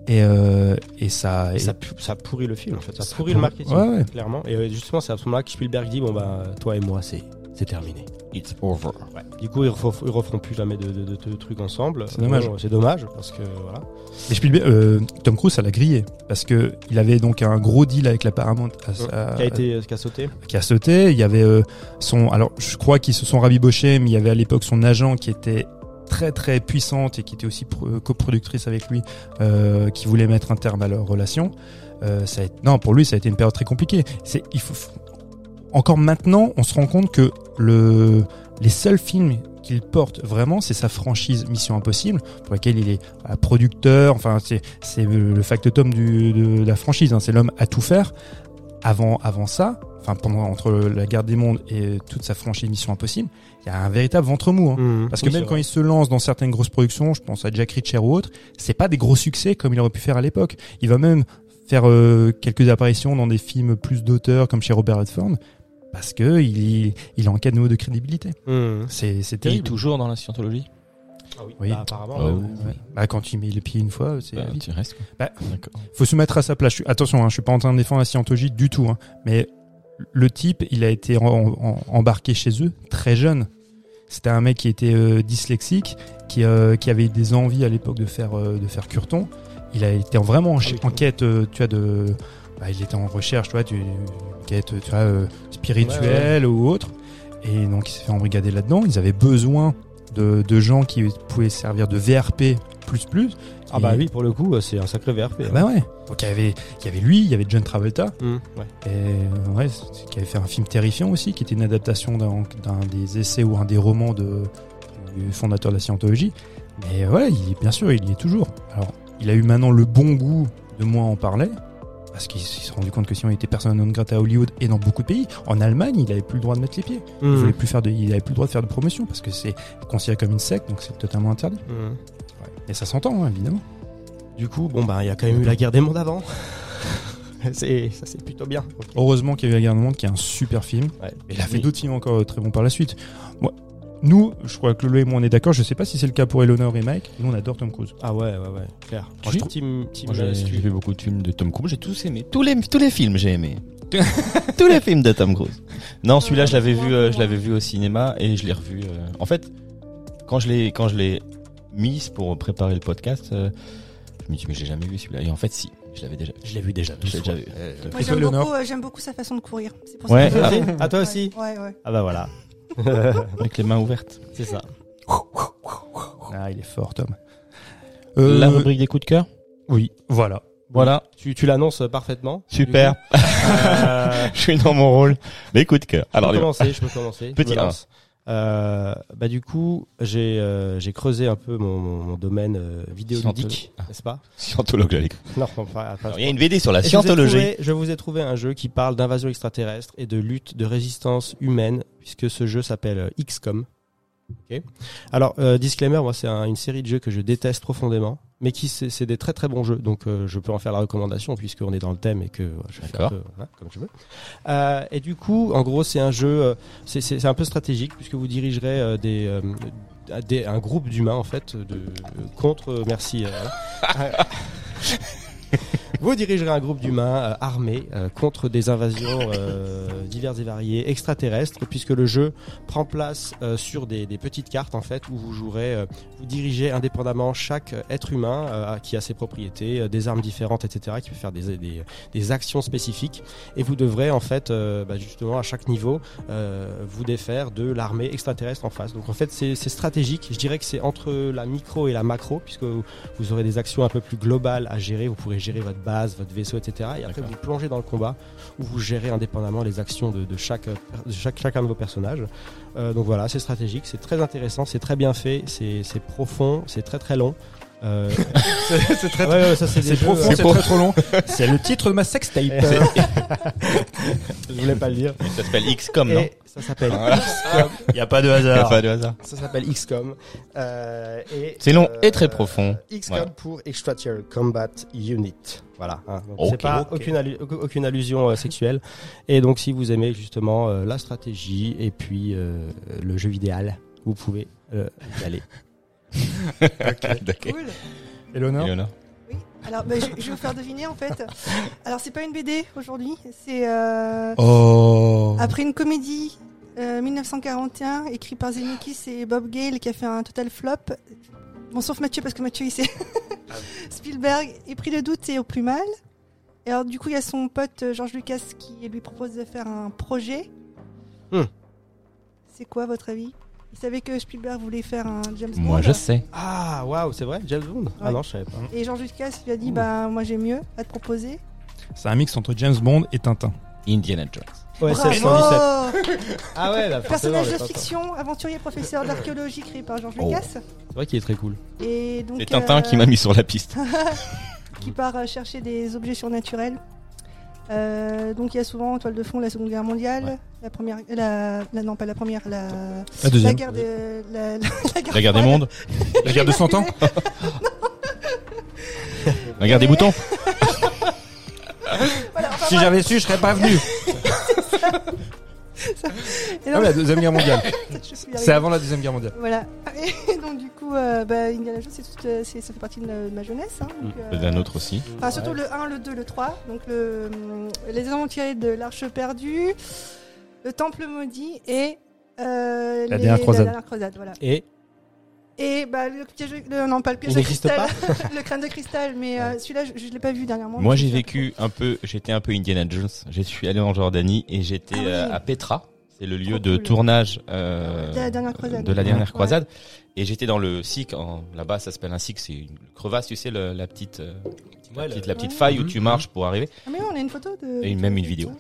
Et euh, et ça. Et ça, ça pourrit le film en fait. Ça, Ça pourrit le marketing. Ouais, ouais. Clairement. Et justement, c'est à ce moment-là que Spielberg dit bon bah toi et moi c'est c'est terminé. It's over. Ouais. Du coup, ils, refont- ils referont plus jamais de, de, de- de trucs ensemble. C'est dommage. Bon, c'est dommage parce que voilà. Mais Spielberg, euh, Tom Cruise, ça l'a grillé parce que il avait donc un gros deal avec la Paramount à qui a été qui a sauté. qui a sauté. Il y avait euh, son, alors je crois qu'ils se sont rabibochés, mais il y avait à l'époque son agent qui était très très puissante et qui était aussi pro- coproductrice avec lui, euh, qui voulait mettre un terme à leur relation. Euh, ça a été- non, pour lui, ça a été une période très compliquée. C'est, il faut, encore maintenant, on se rend compte que le, les seuls films qu'il porte vraiment, c'est sa franchise Mission Impossible, pour laquelle il est producteur. Enfin, c'est, le, factotum du, de la franchise. hein, c'est l'homme à tout faire. Avant, avant ça, enfin pendant entre la guerre des mondes et toute sa franchise Mission Impossible, il y a un véritable ventre mou. hein. Mmh. Parce que Oui, même quand il se lance dans certaines grosses productions, je pense à Jack Reacher ou autre, c'est pas des gros succès comme il aurait pu faire à l'époque. Il va même faire euh, quelques apparitions dans des films plus d'auteur comme chez Robert Redford parce que il, il est en quête de nouveau de crédibilité. Mmh. C'est c'est Et terrible. toujours dans la scientologie Ah oui, Oui. bah, apparemment. Oh. ouais. Ouais. Bah, quand tu mets le pied une fois, c'est Bah. Tu restes quoi. Bah, faut se mettre à sa place. Attention, hein, je suis pas en train de défendre la scientologie du tout, hein, mais le type, il a été en- en- embarqué chez eux très jeune. C'était un mec qui était euh, dyslexique, qui, euh, qui avait des envies à l'époque de faire euh, de faire curton. Il a été en- vraiment en, oui, en quête, euh, tu vois, de, bah, il était en recherche, tu vois, d'une quête, tu vois, euh, spirituelle ou autre. Et donc il s'est fait embrigader là-dedans. Ils avaient besoin de, de gens qui pouvaient servir de VRP plus plus. Ah bah oui, pour le coup, c'est un sacré VRP. ah hein. bah ouais. Donc il y avait, il y avait lui, il y avait John Travolta, Mmh, ouais. et euh, ouais, qui avait fait un film terrifiant aussi, qui était une adaptation d'un des essais ou un des romans de, du fondateur de la scientologie. Mais ouais, il, bien sûr, il y est toujours. Alors, il a eu maintenant le bon goût de moins en parler, parce qu'il s'est rendu compte que sinon il était persona non grata à Hollywood et dans beaucoup de pays. En Allemagne, il avait plus le droit de mettre les pieds. Il Mmh. voulait plus faire de, il avait plus le droit de faire de promotion parce que c'est considéré comme une secte, donc c'est totalement interdit. Mmh. Et ça s'entend, hein, évidemment. Du coup, bon bah il y a quand même eu la guerre des mondes avant. c'est ça c'est plutôt bien. Heureusement qu'il y a eu La Guerre du Monde, qui est un super film. Ouais. Et il a fait Oui. d'autres films encore euh, très bons par la suite. Moi, nous, je crois que Lolo et moi on est d'accord. Je sais pas si c'est le cas pour Eleanor et Mike. Nous on adore Tom Cruise. Ah ouais ouais ouais, clair. Moi, team team j'ai euh, vu beaucoup de films de Tom Cruise, j'ai tous aimé. Tous les, tous les films, j'ai aimé. tous les films de Tom Cruise. Non, celui-là, je l'avais vu, euh, je l'avais vu au cinéma et je l'ai revu. euh, En fait, quand je l'ai, quand je l'ai mise pour préparer le podcast, euh, je me dis mais j'ai jamais vu celui-là. Et en fait, si, je l'avais déjà. Je l'ai vu déjà. Je l'ai déjà vu. Moi, Et j'aime beaucoup, Léonore euh, j'aime beaucoup sa façon de courir. C'est pour Ouais. ça que Ah, je- à toi aussi Ouais, ouais. Ah bah voilà. Avec les mains ouvertes. c'est ça. Ah, il est fort, Tom. La Euh, rubrique des coups de cœur? Oui, voilà. Voilà, Tu, tu l'annonces parfaitement. super. Euh, je suis dans mon rôle. Les coups de cœur. Alors, je peux commencer, je peux commencer. Petit lance. Euh, bah du coup, j'ai euh, j'ai creusé un peu mon, mon, mon domaine euh, vidéoludique, Scientologie. n'est-ce pas? Scientologue, j'allais. Non, non, pas, pas- Il y a une BD sur la Et je vous ai scientologie. trouvé- Je vous ai trouvé un jeu qui parle d'invasion extraterrestre et de lutte de résistance humaine, puisque ce jeu s'appelle euh, XCOM. Ok. Alors, euh, disclaimer, moi c'est un- une série de jeux que je déteste profondément, mais qui c'est des très très bons jeux, donc euh, je peux en faire la recommandation puisqu'on est dans le thème et que je fais un peu comme je veux. Euh, et du coup, en gros, c'est un jeu, euh, c'est- un peu stratégique puisque vous dirigerez des, des- un groupe d'humains en fait de contre. merci. Vous dirigerez un groupe d'humains euh, armés euh, contre des invasions euh, diverses et variées extraterrestres, puisque le jeu prend place sur des, petites cartes en fait où vous jouerez, vous dirigez indépendamment chaque être humain qui a ses propriétés, des armes différentes, etc., qui peut faire des, actions spécifiques, et vous devrez en fait bah, justement à chaque niveau vous défaire de l'armée extraterrestre en face. Donc en fait c'est stratégique. Je dirais que c'est entre la micro et la macro, puisque vous aurez des actions un peu plus globales à gérer. Vous pourrez gérer votre base, votre vaisseau, etc. Et après vous plongez dans le combat où vous gérez indépendamment les actions de, de chaque, de chaque chacun de vos personnages. Euh, donc voilà, c'est stratégique, c'est très intéressant, c'est très bien fait, c'est c'est profond, c'est très très long. Euh, C'est très, ouais, ouais, ça c'est des c'est jeux, profond, c'est très trop long. C'est le titre de ma sextape. je voulais pas le dire. Ça s'appelle XCOM, non ça s'appelle Voilà. XCOM. Il y a pas de Il y a hasard. pas de hasard. Ça s'appelle XCOM. Euh, C'est long euh, et très profond. XCOM Ouais. pour Extraterritorial Combat Unit. Voilà. hein. C'est pas Ok. aucune, allu- aucune allusion euh, sexuelle. Et donc, si vous aimez justement euh, la stratégie et puis euh, le jeu vidéo, vous pouvez euh, y aller. D'accord. Cool. Eleonore Eleonore. Oui. Alors, bah, je, je vais vous faire deviner en fait. Alors, c'est pas une BD aujourd'hui. C'est euh, Oh. après une comédie euh, 1941 écrite par Zemeckis et Bob Gale qui a fait un total flop. Bon, sauf Mathieu parce que Mathieu il sait. Spielberg est pris le doute et au plus mal. Et alors, du coup, il y a son pote euh, George Lucas qui lui propose de faire un projet. Hmm. C'est quoi, votre avis? Il savait que Spielberg voulait faire un James Bond. Moi, je sais. Ah, waouh, c'est vrai, James Bond Ah Ouais. non, je savais pas. Et George Lucas lui a dit bah moi j'ai mieux à te proposer. C'est un mix entre James Bond et Tintin. Indiana Jones. Ouais, Bravo 117. Ah ouais, là, forcément, Personnage de fiction, aventurier, professeur d'archéologie créé par George Oh. Lucas. C'est vrai qu'il est très cool. Et donc C'est Tintin euh, qui m'a mis sur la piste. qui part euh, chercher des objets surnaturels. Euh, donc il y a souvent en toile de fond la Seconde Guerre mondiale, la première, la, la- non pas la première, la, La deuxième. la guerre de la, la- la guerre La guerre des mondes. La guerre de 100 ans. La guerre des boutons Voilà, enfin, Si j'avais su, je serais pas venu. Et Ah, la deuxième guerre mondiale. C'est avant la deuxième guerre mondiale. Voilà. Et donc du coup, euh, bah, Indiana Jones, c'est tout, euh, c'est- ça fait partie de ma, de ma jeunesse. Hein, donc, euh, D'un autre aussi. Enfin, surtout le 1, le 2, le 3. Donc, le, hum, les aventuriers de l'Arche perdue, le Temple maudit et. euh, La les- dernière croisade. dernière croisade, voilà. Et Et bah, le piège. le- non, pas le piège de cristal. le crâne de cristal, mais euh, celui-là, je, je l'ai pas vu dernièrement. Moi, j'ai vécu un peu, j'étais un peu Indiana Jones. Je suis allé en Jordanie et j'étais Ah oui. euh, à Petra. C'est le lieu Trop de cool. tournage euh, De la dernière croisade. de la dernière Ouais. croisade. Et j'étais dans le SIC. en- Là-bas, ça s'appelle un SIC. C'est une crevasse, tu sais, le- la petite, euh, la petite, le- la petite Ouais. faille où Mhm. tu marches pour arriver. Ah, mais on a une photo de. Et même une vidéo.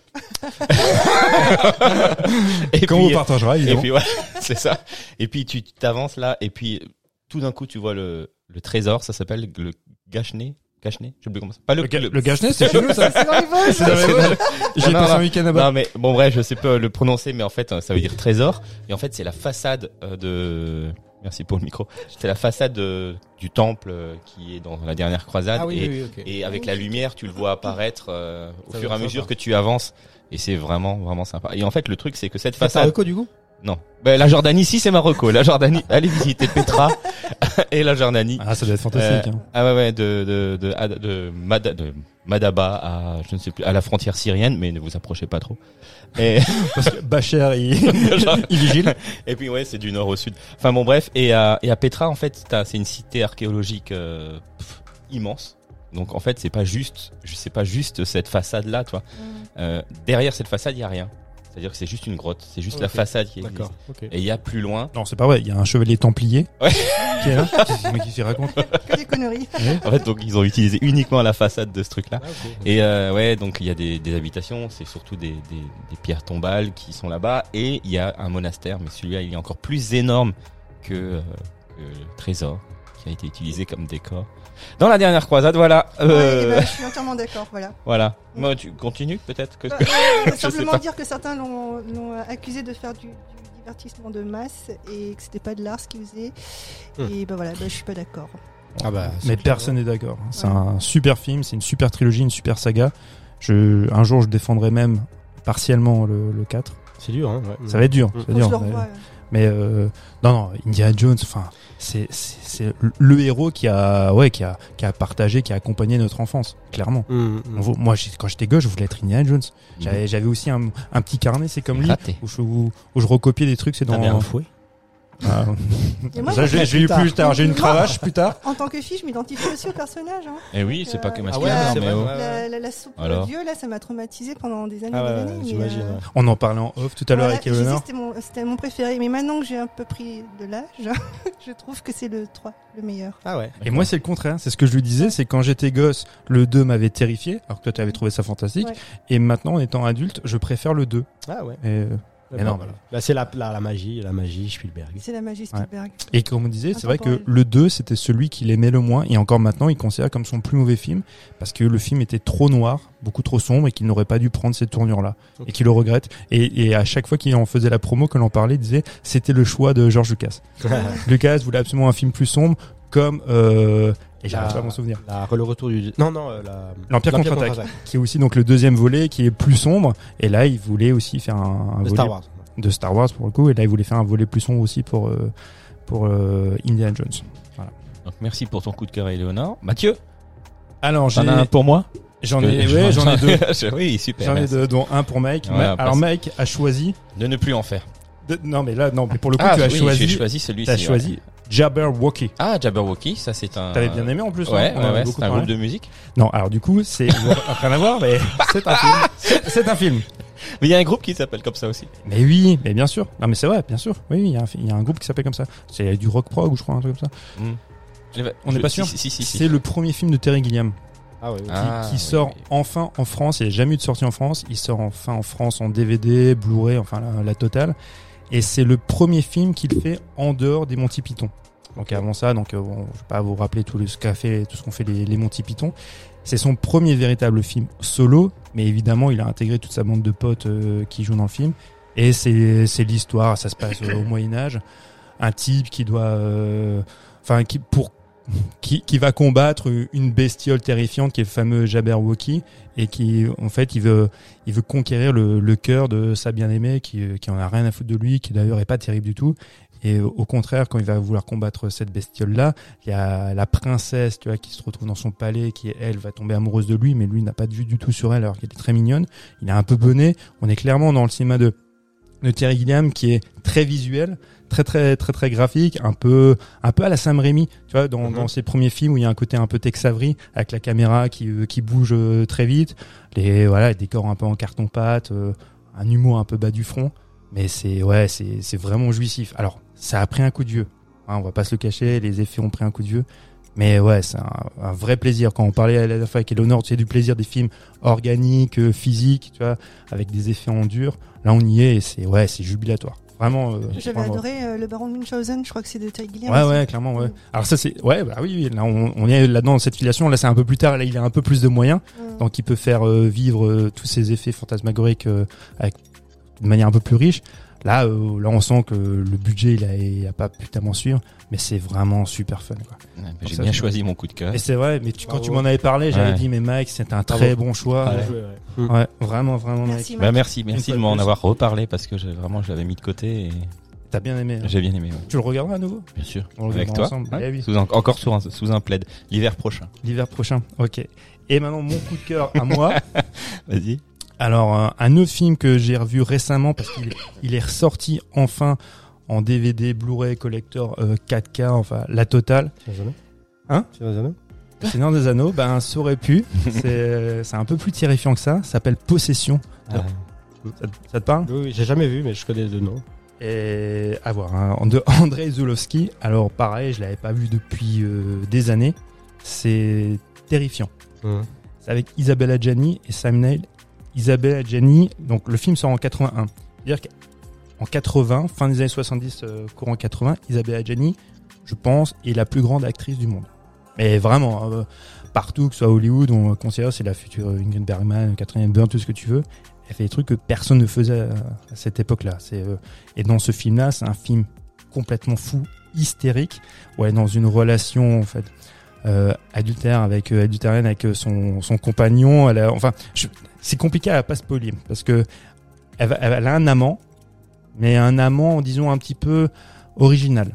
Et Et quand puis, on partagera, Et évidemment. puis ouais, c'est ça. Et puis tu t'avances là, et puis tout d'un coup tu vois le, le trésor, ça s'appelle le Gachenet. Gachenet Je sais plus comment ça. Pas le, Le, ga- le Gachenet, c'est chez nous, ça. C'est dans les Vosges. C'est dans les Vosges. J'ai passé non. un week-end là-bas. Non mais bon bref, je sais pas le prononcer, mais en fait ça veut dire trésor. Et en fait c'est la façade euh, de. Merci pour le micro. C'est la façade de- du temple euh, qui est dans la dernière croisade. Ah oui, et, oui, et avec la lumière, tu le vois apparaître euh, au Ça fur et à mesure sympa. que tu avances. Et c'est vraiment vraiment sympa. Et en fait le truc c'est que cette C'est façade. Reco du coup? Non. Ben, la Jordanie, si c'est Marocco. La Jordanie, allez visiter Petra et la Jordanie. Ah, ça doit être fantastique. Euh, hein. Ah ouais, ouais, de de de, de, Mada- de Madaba à je ne sais plus à la frontière syrienne, mais ne vous approchez pas trop. Et Parce que Bachar, il, Genre- il vigile. et puis ouais, c'est du nord au sud. Enfin bon, bref. Et à et à Petra, en fait, t'as- c'est une cité archéologique euh, pff, immense. Donc en fait, c'est pas juste, je sais pas juste cette façade là, toi. Euh, derrière cette façade, il y a rien. C'est-à-dire que c'est juste une grotte. C'est juste la façade qui existe. D'accord, ok. Et il y a plus loin. Non, c'est pas vrai. Il y a un chevalier templier. Ouais. Qui est là. Mais qui s'y raconte. Que des conneries. En fait, donc ils ont utilisé uniquement la façade de ce truc-là. Ah. Et euh, ouais, donc il y a des, des habitations, c'est surtout des, des, des pierres tombales qui sont là-bas, et il y a un monastère, mais celui-là il est encore plus énorme que, euh, que le trésor qui a été utilisé comme décor. Dans la dernière croisade, voilà. Ouais, eh Euh, ben, je suis entièrement d'accord, voilà. Voilà. Moi, tu continues peut-être que. Bah, euh, simplement dire que certains l'ont accusé de faire du, du divertissement de masse et que c'était pas de l'art ce qu'il faisait. Hmm. Et bah voilà, bah, je suis pas d'accord. Ah bah, Mais personne n'est d'accord. C'est un super film, c'est une super trilogie, une super saga. Je, un jour, je défendrai même partiellement le, le 4. C'est dur, hein. ouais. Ça va être dur. Mm. ça va On être se dur, le mais- euh, non, non, Indiana Jones, enfin, c'est c'est c'est le héros qui a, ouais, qui a, qui a partagé, qui a accompagné notre enfance, clairement. Mm, mm. Vaut- moi, j'ai- quand j'étais gosse, je voulais être Indiana Jones. Mhm. J'avais j'avais aussi un, un petit carnet, c'est comme lui, Raté. où je, où, où je recopiais des trucs. C'est dans. Un fouet? Ah, Et moi, ça, l'ai eu plus tard. J'ai eu une cravache plus tard. En tant que fille, je m'identifie aussi au personnage. Hein. Eh oui, c'est pas que Euh, masculin, ouais, hein, c'est mais oh. ouais. La, la, la soupe Alors de Dieu, là, ça m'a traumatisé pendant des années Ah et ouais, des ouais, années. j'imagine. euh, ouais. On en parlait en off tout à l'heure voilà, avec Eleanor. C'était mon, c'était mon préféré. Mais maintenant que j'ai un peu pris de l'âge, je trouve que c'est le 3, le meilleur. Ah ouais. Et moi, c'est le contraire. C'est ce que je lui disais, c'est quand j'étais gosse, le 2 m'avait terrifié, alors que toi, tu avais trouvé ça fantastique. Ouais. Et maintenant, en étant adulte, je préfère le 2. Ah ouais. Et, euh, Et non, Bah, bah, c'est la, la, la magie, la magie Spielberg. C'est la magie Spielberg. Et comme on disait, c'est vrai que le 2, c'était celui qu'il aimait le moins. Et encore maintenant, il considère comme son plus mauvais film. Parce que le film était trop noir, beaucoup trop sombre, et qu'il n'aurait pas dû prendre cette tournure-là. Et qu'il le regrette. Et, et à chaque fois qu'il en faisait la promo, que l'on parlait, il disait, c'était le choix de George Lucas. Lucas voulait absolument un film plus sombre, comme, euh, et j'arrive La- pas à m'en souvenir. La, le retour du. Non, non, euh, la. L'Empire contre-attaque, qui est aussi donc le deuxième volet, qui est plus sombre. Et là, il voulait aussi faire un, un De volet Star Wars. de Star Wars pour le coup. Et là, il voulait faire un volet plus sombre aussi pour euh, pour euh, Indiana Jones. Voilà. Donc merci pour ton coup de cœur, Eleonore. Mathieu, Alors, j'en as un pour moi? J'en ai ouais, j'en ai deux. oui, super. J'en ai deux, dont un pour Mike. Ouais, Ma- après, Alors Mike a choisi. De ne plus en faire. De- Non mais là non mais pour le coup Ah, tu as oui, choisi. j'ai choisi celui-ci. T'as ouais. choisi Jabberwocky. Ah, Jabberwocky, ça c'est un. T'avais bien aimé en plus. Ouais, hein On ouais, ouais, beaucoup c'est un groupe de musique. Non alors du coup c'est rien à voir mais c'est un film. C'est- un film. Mais il y a un groupe qui s'appelle comme ça aussi. Mais oui, mais bien sûr. Non, mais c'est vrai, bien sûr. Oui, oui, il y, a un, il y a un groupe qui s'appelle comme ça. C'est du rock prog ou je crois un truc comme ça. On Je- n'est pas si, sûr. Si, si, si, si. C'est le premier film de Terry Gilliam Ah ouais. qui, Ah, qui oui, sort oui. enfin en France. Il n'y a jamais eu de sortie en France. Il sort enfin en France en DVD, Blu-ray, enfin la, la totale. Et c'est le premier film qu'il fait en dehors des Monty Python. Donc avant ça, donc euh, bon, je vais pas vous rappeler tout ce qu'a fait, tout ce qu'ont fait les, les Monty Python. C'est son premier véritable film solo, mais évidemment, il a intégré toute sa bande de potes euh, qui jouent dans le film. Et c'est c'est l'histoire, ça se passe euh, au Moyen Âge. Un type qui doit, euh, enfin, qui pour qui, qui va combattre une bestiole terrifiante qui est le fameux Jabberwocky et qui en fait il veut il veut conquérir le, le cœur de sa bien-aimée qui qui en a rien à foutre de lui qui d'ailleurs est pas terrible du tout. Et au contraire quand il va vouloir combattre cette bestiole là il y a la princesse tu vois qui se retrouve dans son palais qui elle va tomber amoureuse de lui mais lui n'a pas de vue du tout sur elle alors qu'elle est très mignonne. Il est un peu bonnet. On est clairement dans le cinéma de de Terry Gilliam qui est très visuel très très très très graphique, un peu un peu à la Sam Raimi, tu vois, dans, Mhm. dans ses premiers films où il y a un côté un peu Tex Avery avec la caméra qui euh, qui bouge euh, très vite, les voilà, les décors un peu en carton pâte, euh, un humour un peu bas du front, mais c'est ouais, c'est c'est vraiment jouissif. Alors, ça a pris un coup de vieux. Hein, on va pas se le cacher, les effets ont pris un coup de vieux. Mais ouais, c'est un, un vrai plaisir. Quand on parlait à la fois avec Eleanor, tu sais, du plaisir des films organiques, euh, physiques, tu vois, avec des effets en dur. Là, on y est et c'est, ouais, c'est jubilatoire. Vraiment. euh, J'avais adoré euh, le Baron de Munchausen, je crois que c'est de Terry Gilliam. Ouais, aussi. ouais, clairement, ouais. Mm. Alors ça, c'est, ouais, bah oui, là, on, on est là-dedans, dans cette filiation. Là, c'est un peu plus tard. Là, il a un peu plus de moyens. Mm. Donc, il peut faire euh, vivre tous ces effets fantasmagoriques avec, de manière un peu plus riche. Là, euh, là, on sent que le budget, il a, il a pas pu tellement suivre. Mais c'est vraiment super fun. Ouais, bah, J'ai bien choisi mon coup de cœur. Et c'est vrai, mais tu, quand Bravo. tu m'en avais parlé, j'avais Ouais. dit, mais Mike, c'est un très Bravo. bon choix. Ouais, joué, ouais. Ouais, vraiment, vraiment, Merci, Mike. Bah merci, merci de m'en avoir reparlé parce que vraiment je l'avais mis de côté et T'as bien aimé. hein. j'ai bien aimé. ouais. Tu le regarderas à nouveau Bien sûr. On le Avec regardera toi. ensemble. Ouais. Eh oui. Sous un- encore sous un, sous un plaid. L'hiver prochain. l'hiver prochain. Ok. Et maintenant, mon coup de cœur à moi. Vas-y. Alors, euh, un autre film que j'ai revu récemment parce qu'il il est ressorti enfin en DVD, Blu-ray, collector euh, 4K, enfin la totale. Seigneur des Anneaux Hein Seigneur des Anneaux Le Seigneur des Anneaux, ben ça aurait pu. C'est c'est un peu plus terrifiant que ça. Ça s'appelle Possession. Ah. Ça, ça te parle? Oui, oui, j'ai jamais vu, mais je connais le nom. Et à voir. Hein. De Andrei Zulowski. Alors pareil, je l'avais pas vu depuis euh, des années. C'est terrifiant. Hum. C'est avec Isabella Gianni et Sam Neill. Isabella Gianni, donc le film sort en 81. C'est-à-dire qu'en 80, fin des années 70, euh, courant 80, Isabella Gianni, je pense, est la plus grande actrice du monde. Mais vraiment, euh, partout, que ce soit Hollywood, on considère c'est la future Ingrid Bergman, Catherine Hepburn, tout ce que tu veux. Elle fait des trucs que personne ne faisait à, à cette époque-là. C'est euh, et dans ce film-là, c'est un film complètement fou, hystérique, où elle est dans une relation en fait euh, adultère avec euh, adultérienne avec euh, son, son compagnon. Elle a, enfin, je- c'est compliqué à pas spoiler parce que elle, a un amant, mais un amant, disons un petit peu original.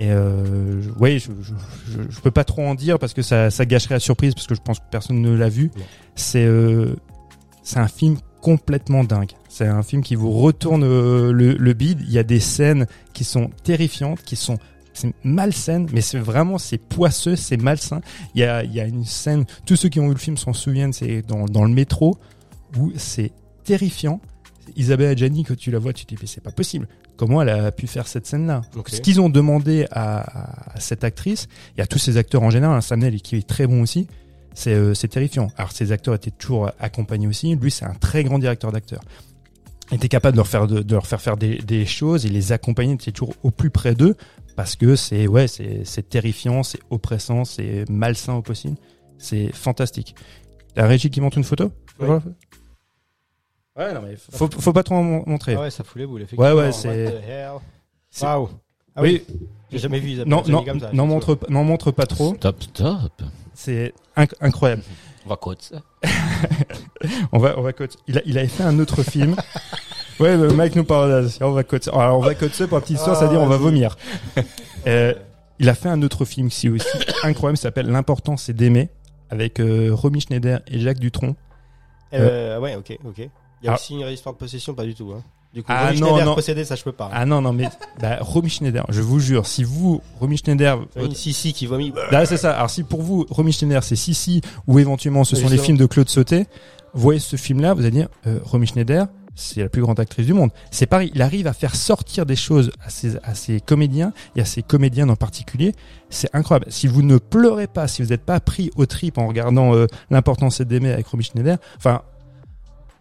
Et euh, je- ouais, je, je, je, je peux pas trop en dire parce que ça, ça gâcherait la surprise parce que je pense que personne ne l'a vu. C'est euh, c'est un film complètement dingue. C'est un film qui vous retourne euh, le, le bide. Il y a des scènes qui sont terrifiantes, qui sont c'est malsaine, mais c'est vraiment c'est poisseux, c'est malsain. Il y a, il y a une scène, tous ceux qui ont vu le film s'en souviennent, c'est dans, dans le métro où c'est terrifiant. Isabelle Adjani, que tu la vois, tu te dis mais c'est pas possible. Comment elle a pu faire cette scène-là? Ce qu'ils ont demandé à, à- à cette actrice, y a tous ces acteurs en général, hein, Sam Neill qui est très bon aussi. C'est euh, terrifiant. Alors ces acteurs étaient toujours accompagnés aussi. Lui, c'est un très grand directeur d'acteurs. Il était capable de leur faire de, de leur faire faire des, des choses et les accompagner. Il était toujours au plus près d'eux parce que c'est ouais, c'est c'est terrifiant, c'est oppressant, c'est malsain au possible. C'est fantastique. La régie qui montre une photo Oui. Ouais, non mais faut, faut pas trop en mon- montrer. Ah ouais, ça fout les boules, effectivement. Ouais, ouais, What c'est- the hell c'est- Waouh. Ah oui. oui. J'ai jamais vu Isabelle Non, non, comme ça. non, montre, pas- non, montre pas trop. Stop, stop. C'est inc- incroyable. On va de ça On va, on va cote. Il, a, il avait fait un autre film. Ouais, mais Mike nous parle. On va cote. Alors, on va cote ça pour la petite histoire, Ah, c'est-à-dire on va vomir. Euh, il a fait un autre film est aussi incroyable, s'appelle L'important c'est d'aimer, avec euh, Romy Schneider et Jacques Dutronc. Euh, ouais, ok, ok. Il y a Ah. aussi une histoire de possession, pas du tout. Hein. Du coup, Ah Romy non, Schneider non. possédé, ça je peux pas. Ah non, non, mais bah, Romy Schneider, je vous jure, si vous, Romy Schneider, Une Sissi qui vomit. Là, c'est ça. Alors, si pour vous, Romy Schneider, c'est Sissi, ou éventuellement ce sont les films de Claude Sauté, voyez ce film-là, vous allez dire, euh, Romy Schneider, c'est la plus grande actrice du monde. C'est pareil, il arrive à faire sortir des choses à ses, à ses comédiens, et à ses comédiennes en particulier. C'est incroyable. Si vous ne pleurez pas, si vous n'êtes pas pris au trip en regardant euh, l'importance d'aimer avec Romy Schneider, enfin,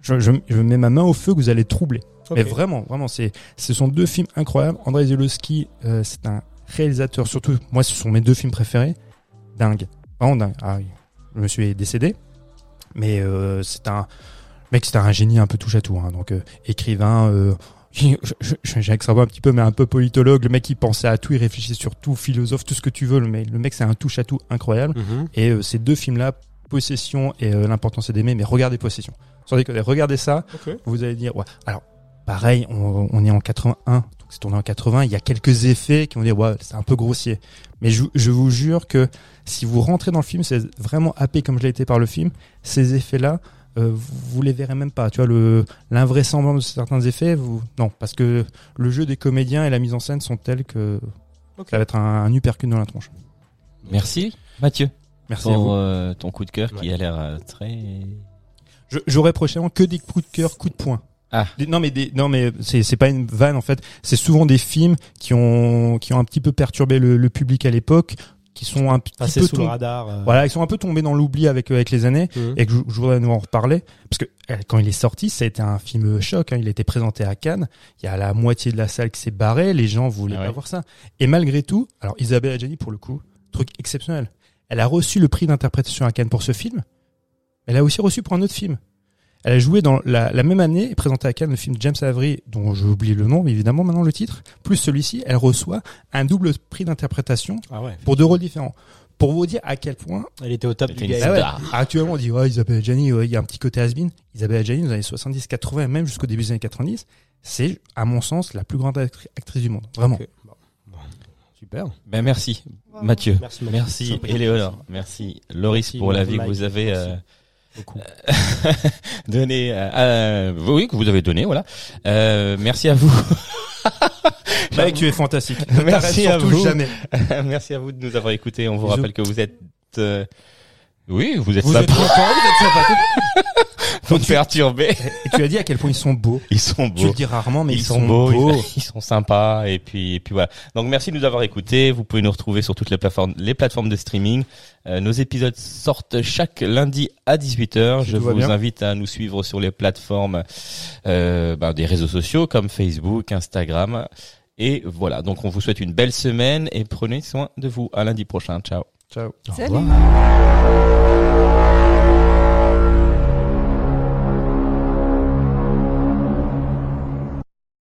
je, je, je mets ma main au feu que vous allez troubler. Mais vraiment, vraiment, c'est, ce sont deux films incroyables. Andrei Zelowski, euh, c'est un réalisateur, surtout, moi, ce sont mes deux films préférés. Dingue. Vraiment dingue. Ah oui. Le monsieur est décédé. Mais, euh, c'est un, mec, c'était un génie un peu touche à tout, hein. Donc, euh, écrivain, euh, je- je- je- j'extrapole un petit peu, mais un peu politologue. Le mec, il pensait à tout, il réfléchissait sur tout, philosophe, tout ce que tu veux. Le mec, le mec, c'est un touche à tout incroyable. Mhm. Et euh, ces deux films-là, Possession et euh, L'importance d'aimer, mais regardez Possession. Sans déconner, regardez ça, vous allez dire, ouais. Alors, pareil, on, on est en 81, donc c'est tourné en 80, il y a quelques effets qui vont dire, ouais, c'est un peu grossier. Mais je, je vous jure que si vous rentrez dans le film, c'est vraiment happé comme je l'ai été par le film, ces effets-là, euh, vous, les verrez même pas. Tu vois, le, l'invraisemblance de certains effets, vous, non, parce que le jeu des comédiens et la mise en scène sont tels que ça va être un, un uppercut dans la tronche. Merci, Mathieu. Merci à pour vous. euh, ton coup de cœur qui a l'air euh, très. Je- J'aurai prochainement que des coups de cœur, coups de poing. Ah. Des- non mais des, non mais c'est c'est pas une vanne en fait. C'est souvent des films qui ont qui ont un petit peu perturbé le, le public à l'époque, qui sont un petit peu sous le radar. euh. Voilà, ils sont un peu tombés dans l'oubli avec euh, avec les années Mhm. et que je, je voudrais nous en reparler parce que euh, quand il est sorti, ça a été un film choc. Hein, il a été présenté à Cannes. Il y a la moitié de la salle qui s'est barrée. Les gens voulaient Ah pas voir ça. Et malgré tout, alors Isabelle Adjani pour le coup, truc exceptionnel. Elle a reçu le prix d'interprétation à Cannes pour ce film. Elle a aussi reçu pour un autre film. Elle a joué dans la, la même année et présenté à Cannes le film James Avery, dont j'ai oublié le nom, mais évidemment maintenant le titre, plus celui-ci, elle reçoit un double prix d'interprétation Ah ouais. pour deux rôles différents. Pour vous dire à quel point Elle était au top du game. ah ouais. Actuellement, on dit, ouais, Isabelle Adjani, ouais, il y a un petit côté has-been. Isabelle Adjani, dans les années 70, 80, même jusqu'au début des années 90, c'est, à mon sens, la plus grande actri- actrice du monde. Vraiment. Ok. Bon. Bon. Super. Ben merci. Mathieu. Merci, Mathieu. Merci. Éléonore. Merci, Loris, Merci, pour Love l'avis que vous avez euh. donné. euh, euh, oui, que vous avez donné, voilà. Euh, merci à vous. Mec, tu es fantastique. Ne Merci à vous. jamais. merci à vous de nous avoir écoutés. On vous Bisous. rappelle que vous êtes. euh, Oui, vous êtes Vous êtes sympa. content, vous êtes sympathique. Vous me perturbez. Et tu as dit à quel point ils sont beaux. Ils sont Tu le beaux. dis rarement, mais ils, ils, sont, beaux, ils sont sympas et puis et puis voilà. Donc merci de nous avoir écoutés. Vous pouvez nous retrouver sur toutes les plateformes les plateformes de streaming. Euh, nos épisodes sortent chaque lundi à 18h. Si Je vous invite à nous suivre sur les plateformes euh, ben, des réseaux sociaux comme Facebook, Instagram. Et voilà, donc on vous souhaite une belle semaine et prenez soin de vous. À lundi prochain. Ciao. Ciao. Salut.